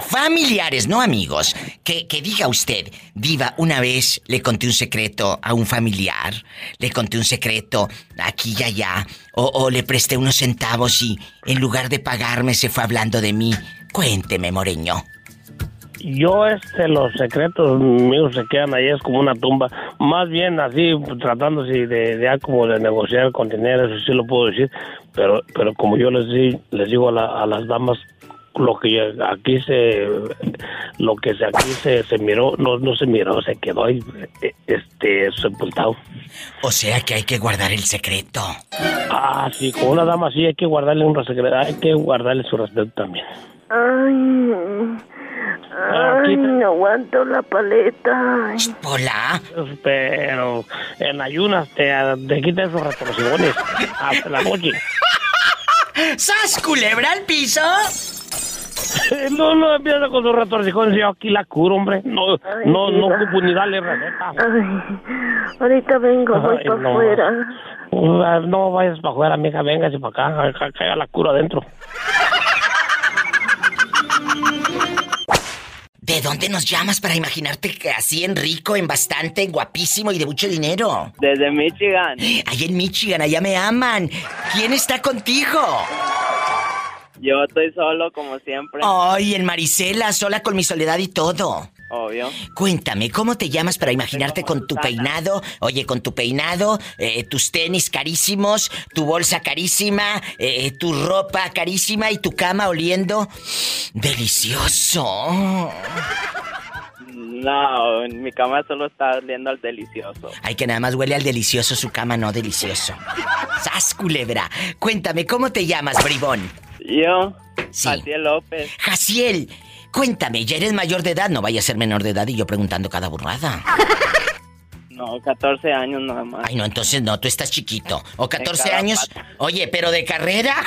Familiares, no amigos. Que, que, diga usted, Diva, una vez le conté un secreto a un familiar, le conté un secreto aquí y allá, o, o le presté unos centavos y en lugar de pagarme se fue hablando de mí. Cuénteme, Moreño. Yo, este, los secretos míos se quedan ahí, es como una tumba. Más bien así, tratándose de, de, como de negociar con dinero, eso sí lo puedo decir. Pero, pero como yo les, les digo a, a las damas, lo que aquí se lo que se aquí se, se miró no no se miró se quedó ahí este sepultado o sea que hay que guardar el secreto ah sí con una dama sí hay que guardarle un secreto hay que guardarle su respeto también ay Ay, no aguanto la paleta. Hola. Pero en ayunas te, te quitan esos retorcijones hasta la noche. [laughs] ¡Sas, culebra al piso! [laughs] no, no empieza con sus retorcijones. Yo aquí la curo, hombre. No, no, no ocupo ni darle receta. Ay, ahorita vengo, voy para afuera. No vayas para afuera, amiga. Véngase para acá. Caiga la cura adentro. ¿De dónde nos llamas para imaginarte que así en rico, en bastante, en guapísimo y de mucho dinero? Desde Michigan. [gasps] Ahí en Michigan, allá me aman. ¿Quién está contigo? Yo estoy solo, como siempre. Ay, en Marisela, sola con mi soledad y todo. Obvio. Cuéntame, ¿cómo te llamas para imaginarte con tu peinado? Oye, con tu peinado, eh, tus tenis carísimos, tu bolsa carísima, eh, tu ropa carísima y tu cama oliendo delicioso. No, en mi cama solo está oliendo al delicioso. Ay, que nada más huele al delicioso su cama, no delicioso. ¡Sas, culebra! Cuéntame, ¿cómo te llamas, bribón? Yo, Jaciel López. Jaciel, cuéntame, ya eres mayor de edad, no vaya a ser menor de edad y yo preguntando cada burrada. [laughs] No, 14 años nada más. Ay, no, entonces no, tú estás chiquito. O 14 años. Oye, pero de carrera. [laughs]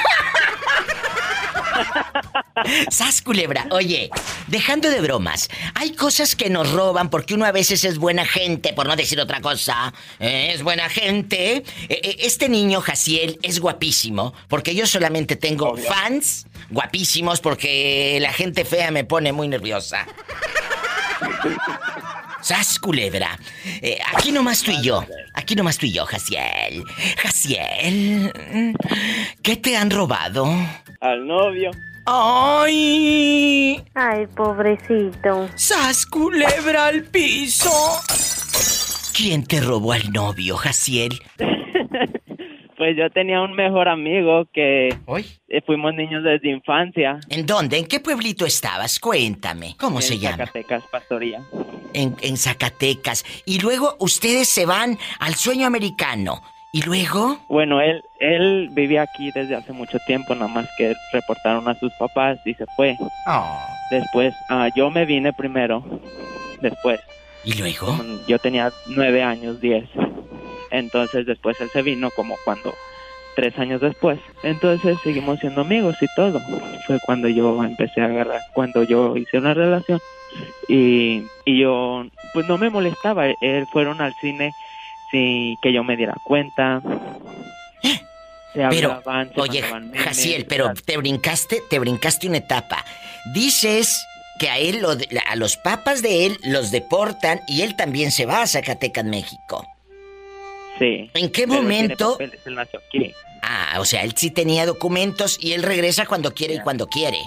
Sas culebra, oye, dejando de bromas, hay cosas que nos roban porque uno a veces es buena gente, por no decir otra cosa. ¿eh? es buena gente. Eh, eh, este niño, Jaciel, es guapísimo porque yo solamente tengo fans guapísimos porque la gente fea me pone muy nerviosa. ¡Sas, culebra! aquí nomás tú y yo. Aquí nomás tú y yo, Jaciel. Jaciel. ¿Qué te han robado? Al novio. ¡Ay! Ay, pobrecito. ¡Sas, culebra al piso! ¿Quién te robó al novio, Jaciel? [laughs] pues yo tenía un mejor amigo que ¿Hoy? Eh, fuimos niños desde infancia. ¿En dónde? ¿En qué pueblito estabas? Cuéntame. ¿Cómo se llama? En Zacatecas, Pastoría. En, en Zacatecas. Y luego ustedes se van al sueño americano. ¿Y luego? Bueno, él, él vivía aquí desde hace mucho tiempo, nada más que reportaron a sus papás y se fue. Ah. Después, uh, yo me vine primero, después. ¿Y luego? Yo tenía nueve años, diez. Entonces después él se vino como cuando, tres años después. Entonces seguimos siendo amigos y todo. Fue cuando yo empecé a agarrar, cuando yo hice una relación. Y, y yo, pues no me molestaba. Él fueron al cine sin que yo me diera cuenta. pero, oye, Jaciel, pero te brincaste, te brincaste una etapa. Dices que a él, a los papas de él, los deportan y él también se va a Zacatecas, México. Sí. ¿En qué momento? Ah, o sea, él sí tenía documentos y él regresa cuando quiere y cuando quiere.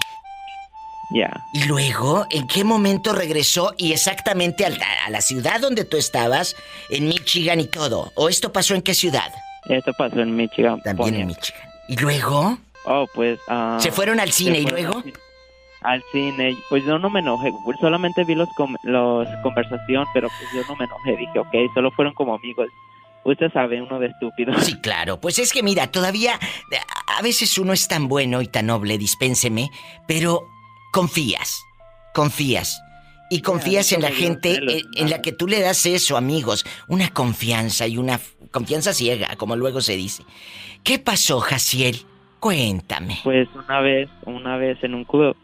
Ya. Y luego, ¿en qué momento regresó y exactamente a la, ciudad donde tú estabas, en Michigan y todo? ¿O esto pasó en qué ciudad? Esto pasó en Michigan. También en Michigan. ¿Y luego? Oh, pues... Ah, ¿Se fueron al cine y luego? Al cine, pues yo no me enojé, solamente vi los, los conversación, pero pues yo no me enojé, dije, ok, solo fueron como amigos. Usted sabe, uno de estúpido. Sí, claro. Pues es que mira, todavía a veces uno es tan bueno y tan noble, dispénseme, pero confías, confías. Y confías en la gente en, en la que tú le das eso, amigos. Una confianza y una confianza ciega, como luego se dice. ¿Qué pasó, Jaciel? Cuéntame. Pues una vez, una vez en un club,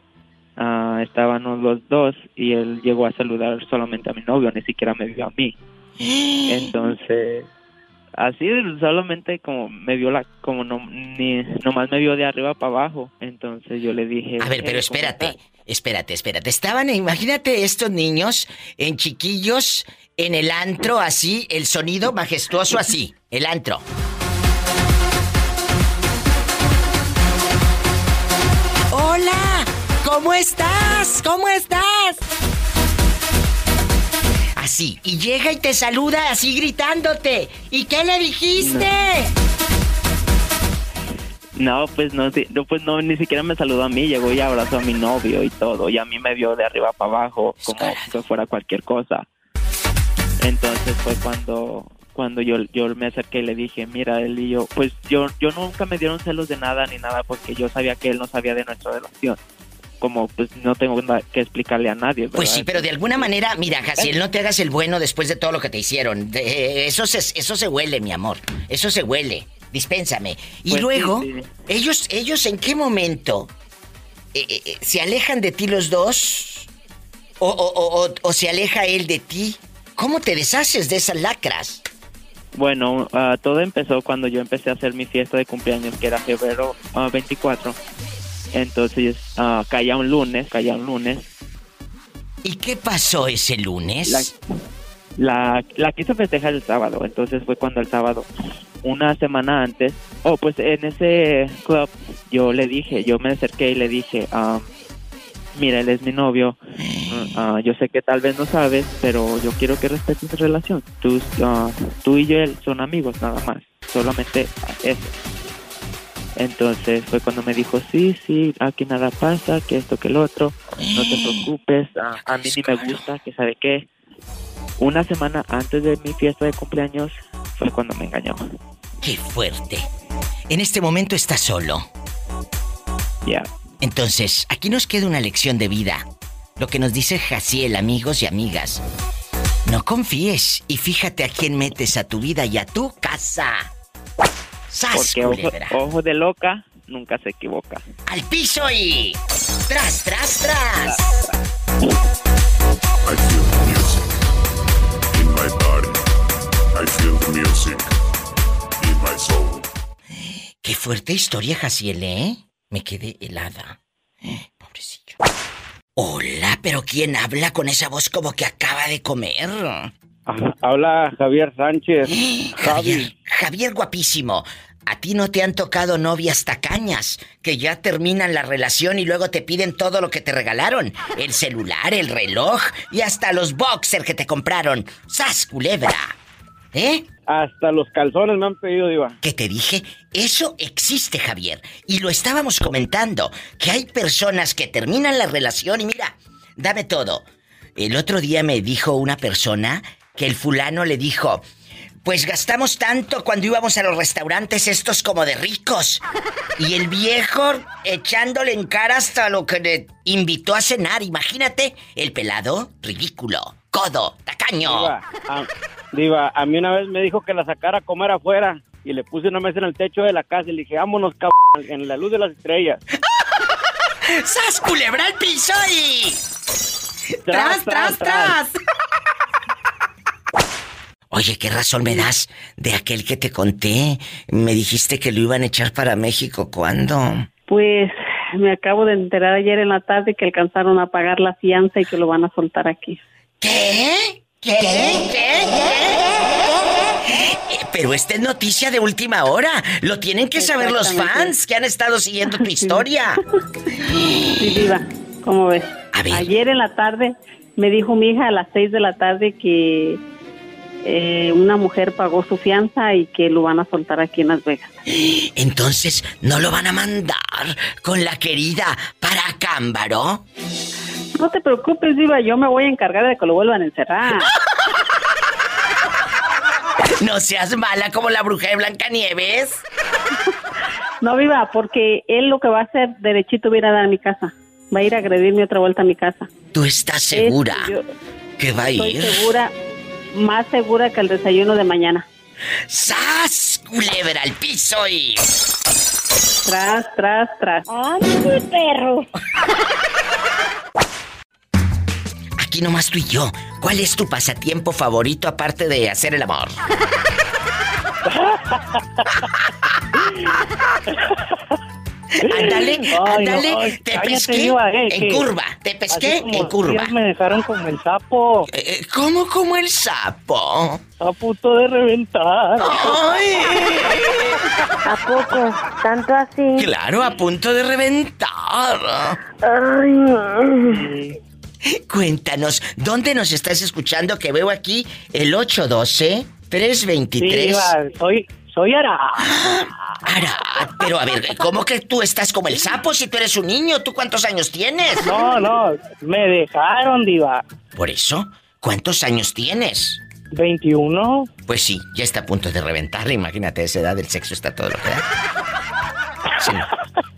uh, estábamos los dos y él llegó a saludar solamente a mi novio, ni siquiera me vio a mí. [gasps] Entonces, así solamente como me vio la como no ni nomás me vio de arriba para abajo. Entonces yo le dije a ver pero espérate espérate espérate. Estaban imagínate estos niños en chiquillos en el antro así el sonido majestuoso así el antro. Hola cómo estás cómo estás Así. Y llega y te saluda así gritándote. ¿Y qué le dijiste? No. pues no, no, pues no, ni siquiera me saludó a mí, llegó y abrazó a mi novio y todo, y a mí me vio de arriba para abajo, como si fuera cualquier cosa. Entonces fue cuando, cuando yo, yo me acerqué y le dije, mira, él y yo, pues yo, yo nunca me dieron celos de nada ni nada porque yo sabía que él no sabía de nuestra relación como pues no tengo nada que explicarle a nadie. Pues sí, pero de alguna manera, mira, Jaciel, no te hagas el bueno después de todo lo que te hicieron. eso, se, eso se huele, mi amor. Eso se huele. Dispénsame. Y pues luego, ellos, ellos en qué momento eh, eh, ¿se alejan de ti los dos? O, se aleja él de ti? ¿Cómo te deshaces de esas lacras? Bueno, ah, todo empezó cuando yo empecé a hacer mi fiesta de cumpleaños, que era febrero 24. Entonces, uh, caía un lunes, caía un lunes. ¿Y qué pasó ese lunes? La, la, quise festejar el sábado, entonces fue cuando el sábado, una semana antes, oh, pues en ese club yo le dije, yo me acerqué y le dije, um, mira, él es mi novio, uh, yo sé que tal vez no sabes, pero yo quiero que respetes su relación. Tú, uh, tú y yo él son amigos nada más, solamente eso. Entonces fue cuando me dijo, sí, sí, aquí nada pasa, que esto, que el otro, no te preocupes, a mí ni me gusta, que sabe qué. Una semana antes de mi fiesta de cumpleaños fue cuando me engañó. ¡Qué fuerte! En este momento estás solo. Ya. Entonces, aquí nos queda una lección de vida. Lo que nos dice Jaciel, amigos y amigas. No confíes y fíjate a quién metes a tu vida y a tu casa. ¡Sas, Porque ojo, de loca nunca se equivoca. ¡Al piso y... ¡Tras, tras, tras! I feel the music in my body. I feel the music in my soul. Qué fuerte historia, Jaciel, ¿eh? Me quedé helada. Eh, pobrecillo. Hola, pero ¿quién habla con esa voz como que acaba de comer? Habla Javier Sánchez. [gasps] Javier, Javier guapísimo. A ti no te han tocado novias tacañas que ya terminan la relación y luego te piden todo lo que te regalaron. El celular, el reloj y hasta los boxers que te compraron. ¡Sas, culebra! ¿Eh? Hasta los calzones me han pedido, Diva. ¿Qué te dije? Eso existe, Javier. Y lo estábamos comentando. Que hay personas que terminan la relación y mira, dame todo. El otro día me dijo una persona que el fulano le dijo, pues gastamos tanto cuando íbamos a los restaurantes estos como de ricos. Y el viejo echándole en cara hasta lo que le invitó a cenar. Imagínate, el pelado, ridículo, codo, tacaño. Diva, a mí una vez me dijo que la sacara a comer afuera y le puse una mesa en el techo de la casa y le dije, vámonos, cabrón, en la luz de las estrellas. [laughs] ¡Sas, culebra al piso y... ¡Tras, tras, tras! [laughs] Oye, ¿qué razón me das de aquel que te conté? Me dijiste que lo iban a echar para México. ¿Cuándo? Pues me acabo de enterar ayer en la tarde que alcanzaron a pagar la fianza y que lo van a soltar aquí. ¿Qué? ¿Qué? ¿Qué? Pero esta es noticia de última hora. Lo tienen que saber los fans que han estado siguiendo tu [laughs] historia. Sí, Diva, ¿cómo ves? Ayer en la tarde me dijo mi hija a las seis de la tarde que eh, una mujer pagó su fianza y que lo van a soltar aquí en Las Vegas. Entonces, ¿no lo van a mandar con la querida para Cámbaro? No te preocupes, Diva, yo me voy a encargar de que lo vuelvan a encerrar. [laughs] No seas mala como la bruja de Blancanieves. No, viva, porque él lo que va a hacer derechito va a ir a dar a mi casa. Va a ir a agredirme otra vuelta a mi casa. ¿Tú estás segura que va a ir? Estoy segura, más segura que el desayuno de mañana. ¡Sas! Culebra al piso y. Tras, tras, tras. ¡Ay, perro! Aquí nomás tú y yo. ¿Cuál es tu pasatiempo favorito aparte de hacer el amor? [laughs] Ándale, [laughs] ándale, te pesqué eh, en curva, te pesqué en curva. Me dejaron como el sapo. Eh, eh, ¿Cómo como el sapo? A punto de reventar. Ay. ¿A poco? ¿Tanto así? Claro, a punto de reventar. Ay. Cuéntanos, ¿dónde nos estás escuchando? Que veo aquí el 812 323. Sí, soy soy Ara. Ara, pero a ver, ¿cómo que tú estás como el sapo si tú eres un niño? ¿Tú cuántos años tienes? No, no, me dejaron, diva. ¿Por eso? ¿Cuántos años tienes? 21. Pues sí, ya está a punto de reventar. Imagínate, a esa edad el sexo está todo lo que da.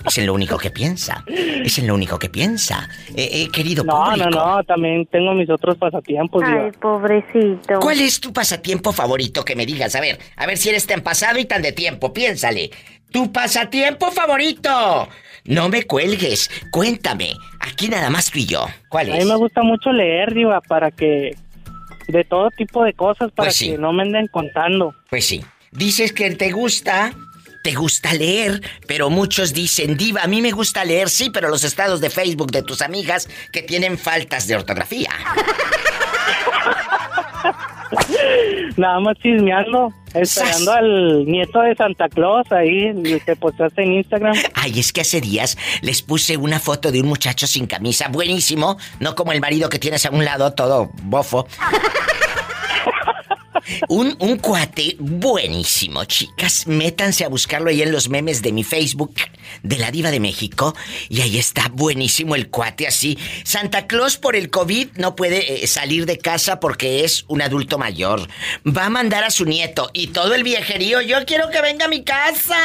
Es en lo único que piensa. Es en lo único que piensa. Eh, eh, querido no, No, no, también tengo mis otros pasatiempos. Ay, pobrecito. ¿Cuál es tu pasatiempo favorito que me digas? A ver, a ver si eres tan pasado y tan de tiempo. Piénsale. Tu pasatiempo favorito. No me cuelgues. Cuéntame. Aquí nada más tú y yo. ¿Cuál es? A mí me gusta mucho leer, Diva, para que. De todo tipo de cosas, para pues que no me anden contando. Pues sí. Dices que te gusta te gusta leer, pero muchos dicen, diva, a mí me gusta leer, sí, pero los estados de Facebook de tus amigas que tienen faltas de ortografía. [laughs] Nada más chismeando, esperando al nieto de Santa Claus ahí que postaste en Instagram. Ay, es que hace días les puse una foto de un muchacho sin camisa, buenísimo, no como el marido que tienes a un lado todo bofo. Un, un cuate buenísimo, chicas. Métanse a buscarlo ahí en los memes de mi Facebook de la Diva de México. Y ahí está buenísimo el cuate así. Santa Claus por el COVID no puede eh, salir de casa porque es un adulto mayor. Va a mandar a su nieto y todo el viejerío. Yo quiero que venga a mi casa.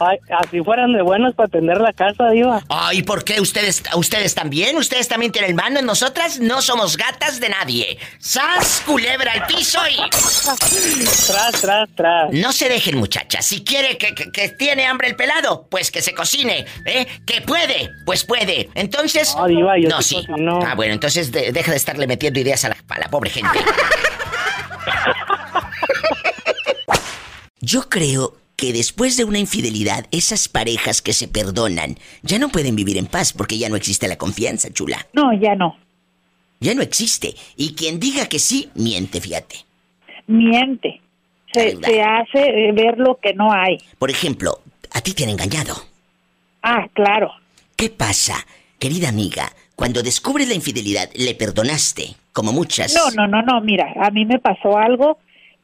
Ay, así fueran de buenos para atender la casa, Diva. Ay, ¿por qué? ¿Ustedes, ¿Ustedes también? ¿Ustedes también tienen mano? Nosotras no somos gatas de nadie. ¡Sas, culebra al piso y... tras, tras, tras. No se dejen, muchachas. Si quiere que, que, tiene hambre el pelado, pues que se cocine. ¿Eh? Que puede, pues puede. Entonces... No, Diva, yo no, sí. Ah, bueno, entonces deja de estarle metiendo ideas a la, a la pobre gente. Yo creo que después de una infidelidad, esas parejas que se perdonan ya no pueden vivir en paz porque ya no existe la confianza, chula. No, ya no. Ya no existe. Y quien diga que sí, miente, fíjate. Miente. Se, hace ver lo que no hay. Por ejemplo, a ti te han engañado. Ah, claro. ¿Qué pasa, querida amiga? Cuando descubres la infidelidad, ¿le perdonaste? Como muchas. No, no, no, no. Mira, a mí me pasó algo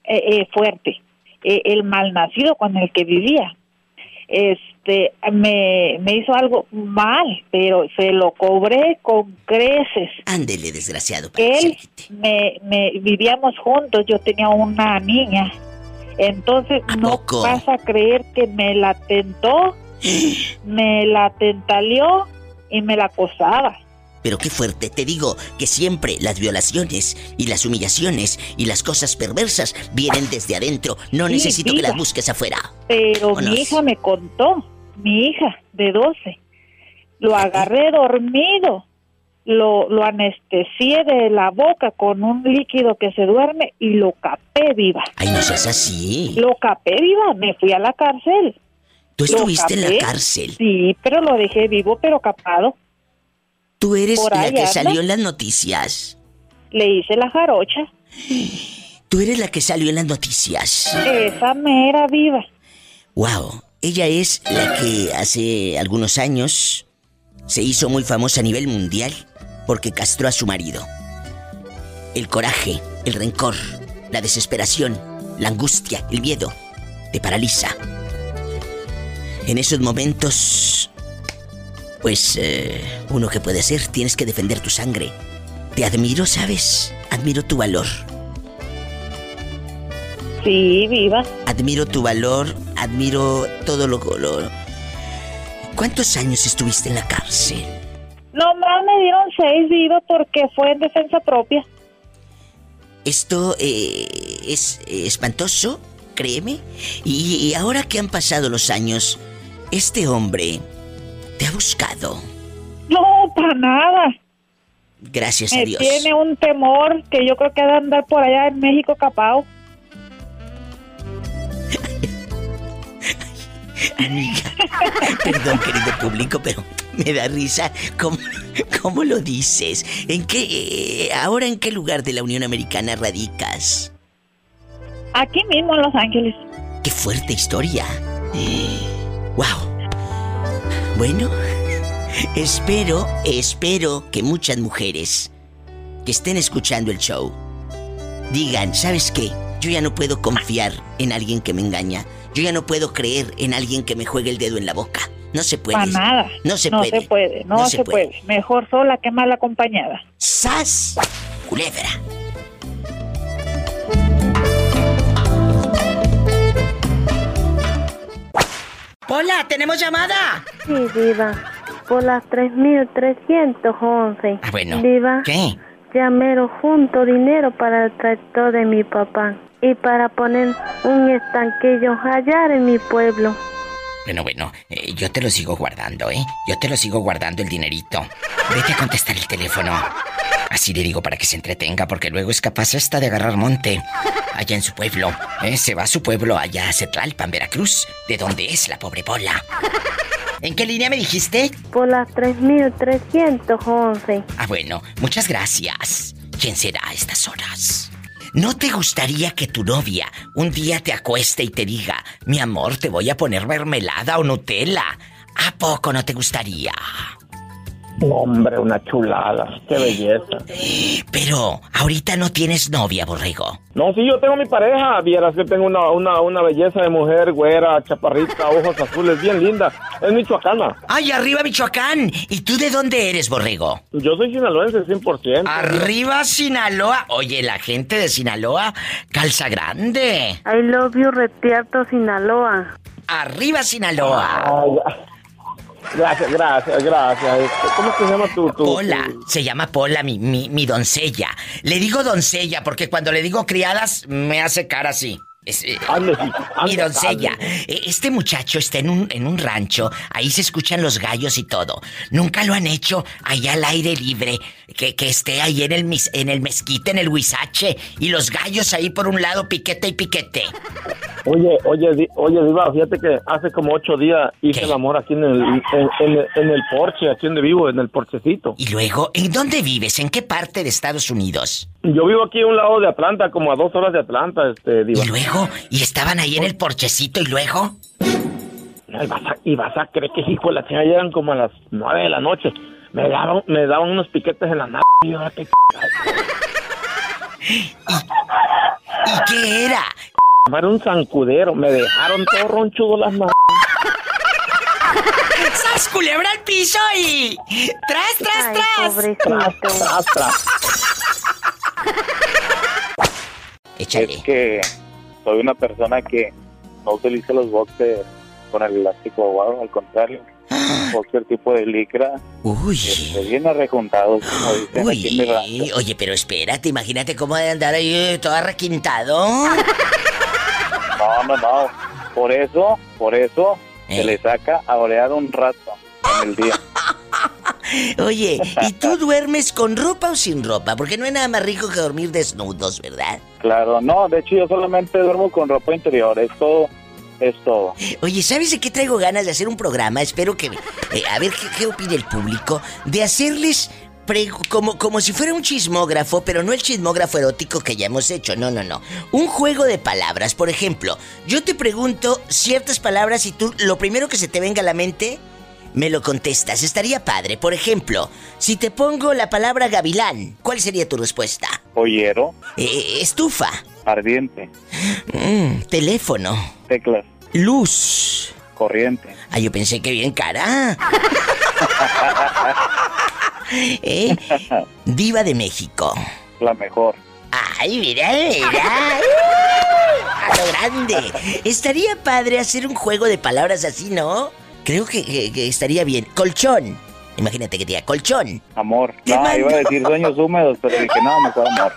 eh, eh, fuerte. Eh, el malnacido con el que vivía. Este, me, me hizo algo mal, pero se lo cobré con creces. Ándele, desgraciado. Él, me, me, vivíamos juntos, yo tenía una niña. Entonces, no vas a creer que me la tentó, [gasps] me la tentaleó y me la acosaba. Pero qué fuerte, te digo que siempre las violaciones y las humillaciones y las cosas perversas vienen desde adentro. No necesito que las busques afuera. Pero mi hija me contó, mi hija de 12, lo agarré dormido, lo, lo anestesié de la boca con un líquido que se duerme y lo capé viva. Ay, no seas así. Lo capé viva, me fui a la cárcel. ¿Tú estuviste en la cárcel? Sí, pero lo dejé vivo, pero capado. Tú eres la que salió en las noticias. Le hice la jarocha. Tú eres la que salió en las noticias. Esa mera viva. Wow, ella es la que hace algunos años se hizo muy famosa a nivel mundial porque castró a su marido. El coraje, el rencor, la desesperación, la angustia, el miedo te paraliza. En esos momentos pues, eh, uno que puede ser, tienes que defender tu sangre. Te admiro, ¿sabes? Admiro tu valor. Sí, viva. Admiro tu valor, admiro todo lo... lo... ¿Cuántos años estuviste en la cárcel? No, más me dieron seis, viva, porque fue en defensa propia. Esto eh, es espantoso, créeme. y ahora que han pasado los años, este hombre te ha buscado? No, para nada. Gracias a Dios. Tiene un temor que yo creo que ha de andar por allá en México capao. Amiga, perdón querido público, pero me da risa cómo, cómo lo dices. ¿En qué, ahora en qué lugar de la Unión Americana radicas? Aquí mismo en Los Ángeles. Qué fuerte historia. Wow. Bueno, [laughs] espero, espero que muchas mujeres que estén escuchando el show digan, ¿sabes qué? Yo ya no puedo confiar en alguien que me engaña. Yo ya no puedo creer en alguien que me juegue el dedo en la boca. No se puede. Para nada. No se no puede. Se puede. No, se, puede. Mejor sola que mal acompañada. ¡Sas! Culebra. Hola, ¿tenemos llamada? Sí, Diva. Por las 3.311. Ah, bueno. Diva. ¿Qué? Llamero junto dinero para el tractor de mi papá y para poner un estanquillo allá en mi pueblo. Bueno, bueno, eh, yo te lo sigo guardando, ¿eh? Yo te lo sigo guardando el dinerito. Vete a contestar el teléfono. Así le digo para que se entretenga, porque luego es capaz esta de agarrar monte. Allá en su pueblo. ¿eh? Se va a su pueblo, allá a Cetlalpan, Veracruz, de donde es la pobre Pola. ¿En qué línea me dijiste? Por las 3311. Ah, bueno, muchas gracias. ¿Quién será a estas horas? ¿No te gustaría que tu novia un día te acueste y te diga, mi amor, te voy a poner mermelada o Nutella? ¿A poco no te gustaría? Hombre, una chulada, qué belleza. Pero, ahorita no tienes novia, borrego. No, sí, yo tengo mi pareja. Vieras que tengo una, una, una belleza de mujer, güera, chaparrita, ojos azules, bien linda. Es michoacana. ¡Ay, arriba Michoacán! ¿Y tú de dónde eres, borrego? Yo soy sinaloense, 100%. ¡Arriba Sinaloa! Oye, la gente de Sinaloa calza grande. I love you, Retierto, Sinaloa. ¡Arriba Sinaloa! Gracias, gracias, gracias. ¿Cómo se llama tu, tu Pola, se llama Pola, mi, mi, mi doncella. Le digo doncella porque cuando le digo criadas me hace cara así. Es, eh, mi doncella, eh, este muchacho está en un, en un rancho, ahí se escuchan los gallos y todo. Nunca lo han hecho allá al aire libre, que, que esté ahí en el, en el mezquite, en el huizache, y los gallos ahí por un lado, piquete y piquete. Oye, oye, oye, Diva, fíjate que hace como ocho días hice el amor aquí en el, en, en, el porche, aquí donde vivo, en el porchecito. ¿Y luego, en dónde vives? ¿En qué parte de Estados Unidos? Yo vivo aquí a un lado de Atlanta, como a dos horas de Atlanta, este, Diva. ¿Y luego? ¿Y estaban ahí en el porchecito y luego? Y vas a, y vas a creer que hijo la chingada llegan como a las nueve de la noche. Me daban, me daban unos piquetes en la nave. [laughs] ¿Y, ¿Y qué era? [laughs] Era un zancudero. Me dejaron todo ronchudo las manos. [laughs] ¡Sas culebra al piso y... ¡Tras, tras, tras! Tras, tras, tras. Échale. Es que soy una persona que no utiliza los boxers con el elástico aguado, al contrario. Cualquier tipo de licra. Uy. Se viene rejuntado, como dicen Uy. Aquí en Oye, pero espérate, imagínate cómo de andar ahí eh, todo arrequintado. No, no, no. Por eso, por eso, se le saca a orear un rato el día. [laughs] Oye, ¿y tú duermes con ropa o sin ropa? Porque no hay nada más rico que dormir desnudos, ¿verdad? Claro, no, de hecho yo solamente duermo con ropa interior, es todo, es todo. Oye, ¿sabes de qué traigo ganas de hacer un programa? Espero que... Eh, a ver qué, qué opina el público. De hacerles como, como si fuera un chismógrafo, pero no el chismógrafo erótico que ya hemos hecho, no, no, no. Un juego de palabras, por ejemplo, yo te pregunto ciertas palabras y tú lo primero que se te venga a la mente me lo contestas. Estaría padre. Por ejemplo, si te pongo la palabra gavilán, ¿cuál sería tu respuesta? Pollero. Eh, estufa. Ardiente. Mm, teléfono. Teclas. Luz. Corriente. Ah, yo pensé que bien cara. [laughs] ¿Eh? Diva de México. La mejor. Ay, mira, mira. a lo grande. Estaría padre hacer un juego de palabras así, ¿no? Creo que, estaría bien. Colchón. Imagínate que diga colchón. Amor. [laughs] no, iba a decir sueños húmedos, pero dije, no, mejor amor.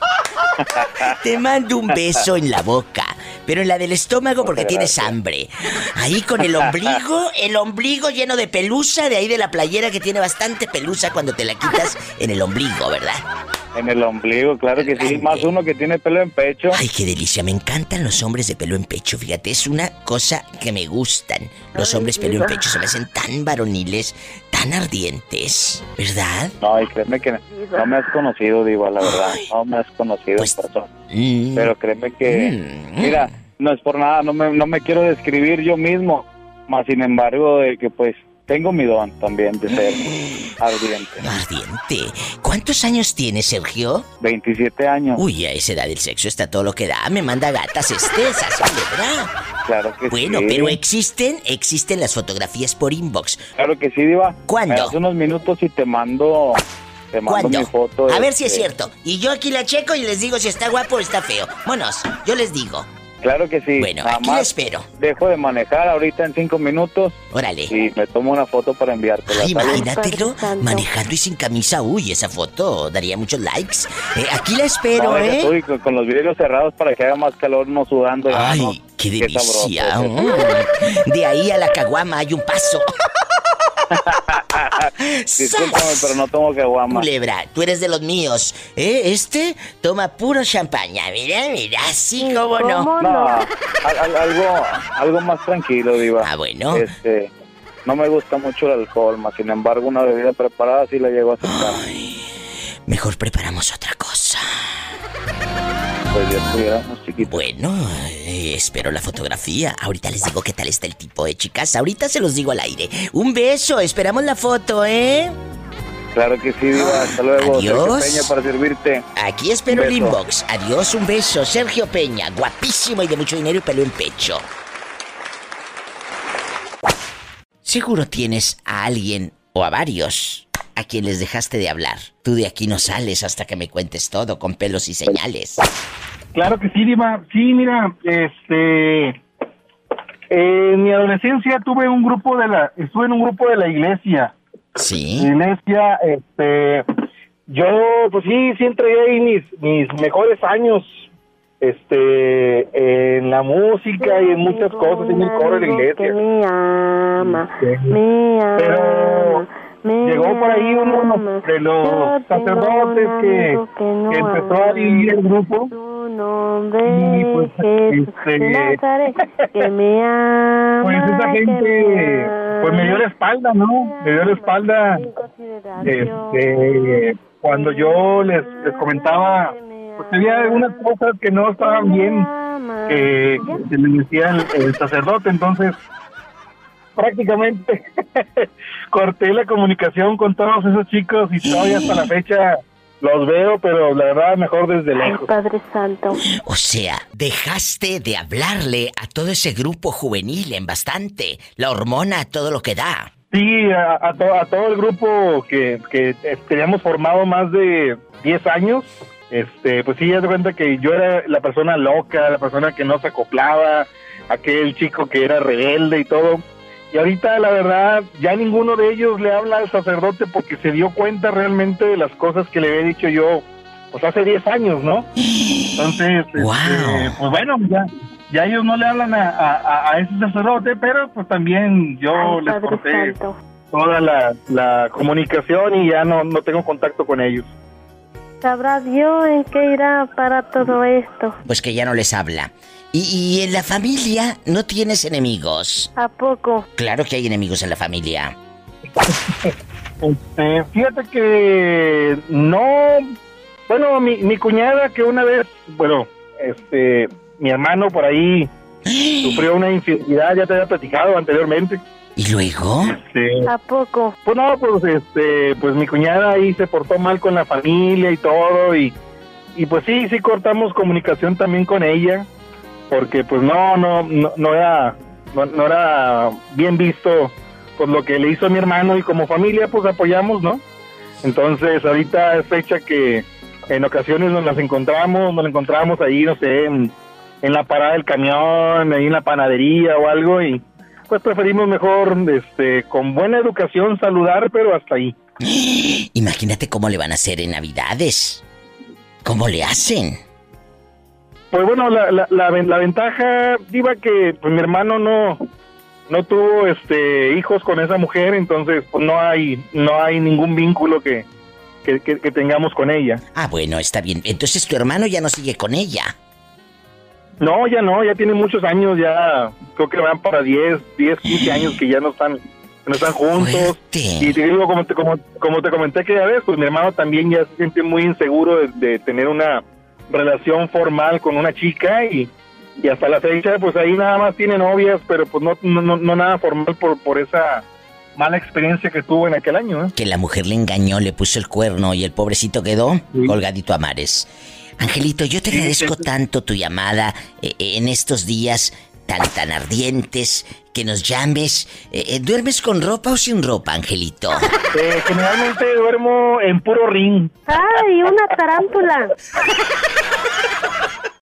[laughs] Te mando un beso en la boca, pero en la del estómago porque tienes hambre. Ahí con el ombligo, el ombligo lleno de pelusa, de ahí de la playera que tiene bastante pelusa cuando te la quitas en el ombligo, ¿verdad? En el ombligo, claro que sí. Más uno que tiene pelo en pecho. Ay, qué delicia. Me encantan los hombres de pelo en pecho. Fíjate, es una cosa que me gustan. Los hombres pelo en pecho se me hacen tan varoniles, tan ardientes, ¿verdad? No, y créeme que no me has conocido, Diva, la verdad. No me has conocido pues, mm. Pero créeme que, mm, mira, no es por nada, no me, no me quiero describir yo mismo. Más sin embargo, de que pues tengo mi don también de ser [gasps] ardiente. Ardiente. ¿Cuántos años tienes, Sergio? 27 años. Uy, a esa edad del sexo está todo lo que da. Me manda gatas estesas, ¿verdad? Claro que bueno, sí. Bueno, pero existen, existen las fotografías por inbox. Claro que sí, Diva. ¿Cuándo? Me unos minutos y te mando te mando mi foto. A ver si es este cierto. Y yo aquí la checo y les digo si está guapo o está feo. Monos, yo les digo. Claro que sí. Bueno, aquí más espero. Dejo de manejar ahorita en cinco minutos. Órale. Y me tomo una foto para enviártela. imagínatelo manejando y sin camisa. Uy, esa foto daría muchos likes. Eh, aquí la espero, ¿eh? Estoy con, los vidrios cerrados para que haga más calor, no sudando. Ay, qué delicia! De ahí a la caguama hay un paso. [laughs] Discúlpame, pero no tomo caguama. Culebra, tú eres de los míos. ¿Eh? Este toma puro champaña. Mira, mira, así como no. No, algo, algo más tranquilo, Diva. Ah, bueno. Este, no me gusta mucho el alcohol, más sin embargo, una bebida preparada sí la llego a aceptar. Mejor preparamos otra cosa. Pues. Bueno, eh, espero la fotografía. Ahorita les digo qué tal está el tipo, de chicas? Ahorita se los digo al aire. Un beso, esperamos la foto, ¿eh? Claro que sí, Diva. Hasta luego. Adiós. Sergio Peña para servirte. Aquí espero el inbox. Adiós, un beso. Sergio Peña, guapísimo y de mucho dinero y pelo en pecho. Seguro tienes a alguien o a varios a quien les dejaste de hablar. Tú de aquí no sales hasta que me cuentes todo con pelos y señales. Claro que sí, Diva. Sí, mira, este... En mi adolescencia tuve un grupo de la... Estuve en un grupo de la iglesia. Sí. Iglesia, este... Yo, pues sí, sí entregué ahí mis, mis mejores años este en la música y en muchas cosas en el coro de la iglesia. Me ama, Pero llegó por ahí uno de los sacerdotes que, que empezó a dirigir el grupo. y pues este que me ama, [laughs] pues esa gente pues me dio la espalda no me dio la espalda. este cuando yo les, les comentaba pues había algunas cosas que no estaban bien que, que me decía el, sacerdote, entonces prácticamente [laughs] corté la comunicación con todos esos chicos y todavía hasta la fecha los veo, pero la verdad mejor desde lejos. Padre Santo. O sea, dejaste de hablarle a todo ese grupo juvenil en bastante, la hormona, todo lo que da. Sí, a, a, a todo el grupo que, que teníamos formado más de 10 años, este, pues sí, ya se cuenta que yo era la persona loca, la persona que no se acoplaba, aquel chico que era rebelde y todo. Y ahorita, la verdad, ya ninguno de ellos le habla al sacerdote porque se dio cuenta realmente de las cosas que le había dicho yo, pues hace 10 años, ¿no? Entonces, este, pues bueno, ya, ya ellos no le hablan a, ese sacerdote, pero pues también yo les corté toda la, la comunicación y ya no, no tengo contacto con ellos. ¿Sabrá Dios en qué irá para todo esto? Pues que ya no les habla. ¿Y, en la familia no tienes enemigos? ¿A poco? Claro que hay enemigos en la familia. [laughs] Este, fíjate que no. Bueno, mi, mi cuñada que una vez, bueno, este, mi hermano por ahí [gasps] sufrió una infidelidad, ya te había platicado anteriormente. ¿Y luego? Este, ¿A poco? Pues no, pues este, pues mi cuñada ahí se portó mal con la familia y todo y, y pues sí, sí cortamos comunicación también con ella porque pues no, no, no, era, no, era bien visto pues lo que le hizo a mi hermano y como familia pues apoyamos, ¿no? Entonces ahorita es fecha que en ocasiones nos las encontramos, nos la encontramos ahí, no sé, en, en la parada del camión, ahí en la panadería o algo y pues preferimos mejor, este, con buena educación saludar, pero hasta ahí. [gasps] Imagínate cómo le van a hacer en Navidades. ¿Cómo le hacen? Pues bueno, la, la, la, ventaja, Diva, que pues mi hermano no, no tuvo este hijos con esa mujer, entonces pues no hay, no hay ningún vínculo que, que, que tengamos con ella. Ah, bueno, está bien. Entonces tu hermano ya no sigue con ella. No, ya no, ya tiene muchos años, ya creo que van para 10, 10, 15 años que ya no están no están juntos. Y te digo, como te, como, como te comenté que ya ves, pues mi hermano también ya se siente muy inseguro de, tener una relación formal con una chica y, y, hasta la fecha, pues ahí nada más tiene novias, pero pues no, no, no nada formal por, por esa mala experiencia que tuvo en aquel año. ¿eh? Que la mujer le engañó, le puso el cuerno y el pobrecito quedó colgadito a mares. Angelito, yo te agradezco tanto tu llamada eh, en estos días tan tan ardientes que nos llames. Eh, ¿Duermes con ropa o sin ropa, Angelito? generalmente duermo en puro ring. ¡Ay, una tarántula!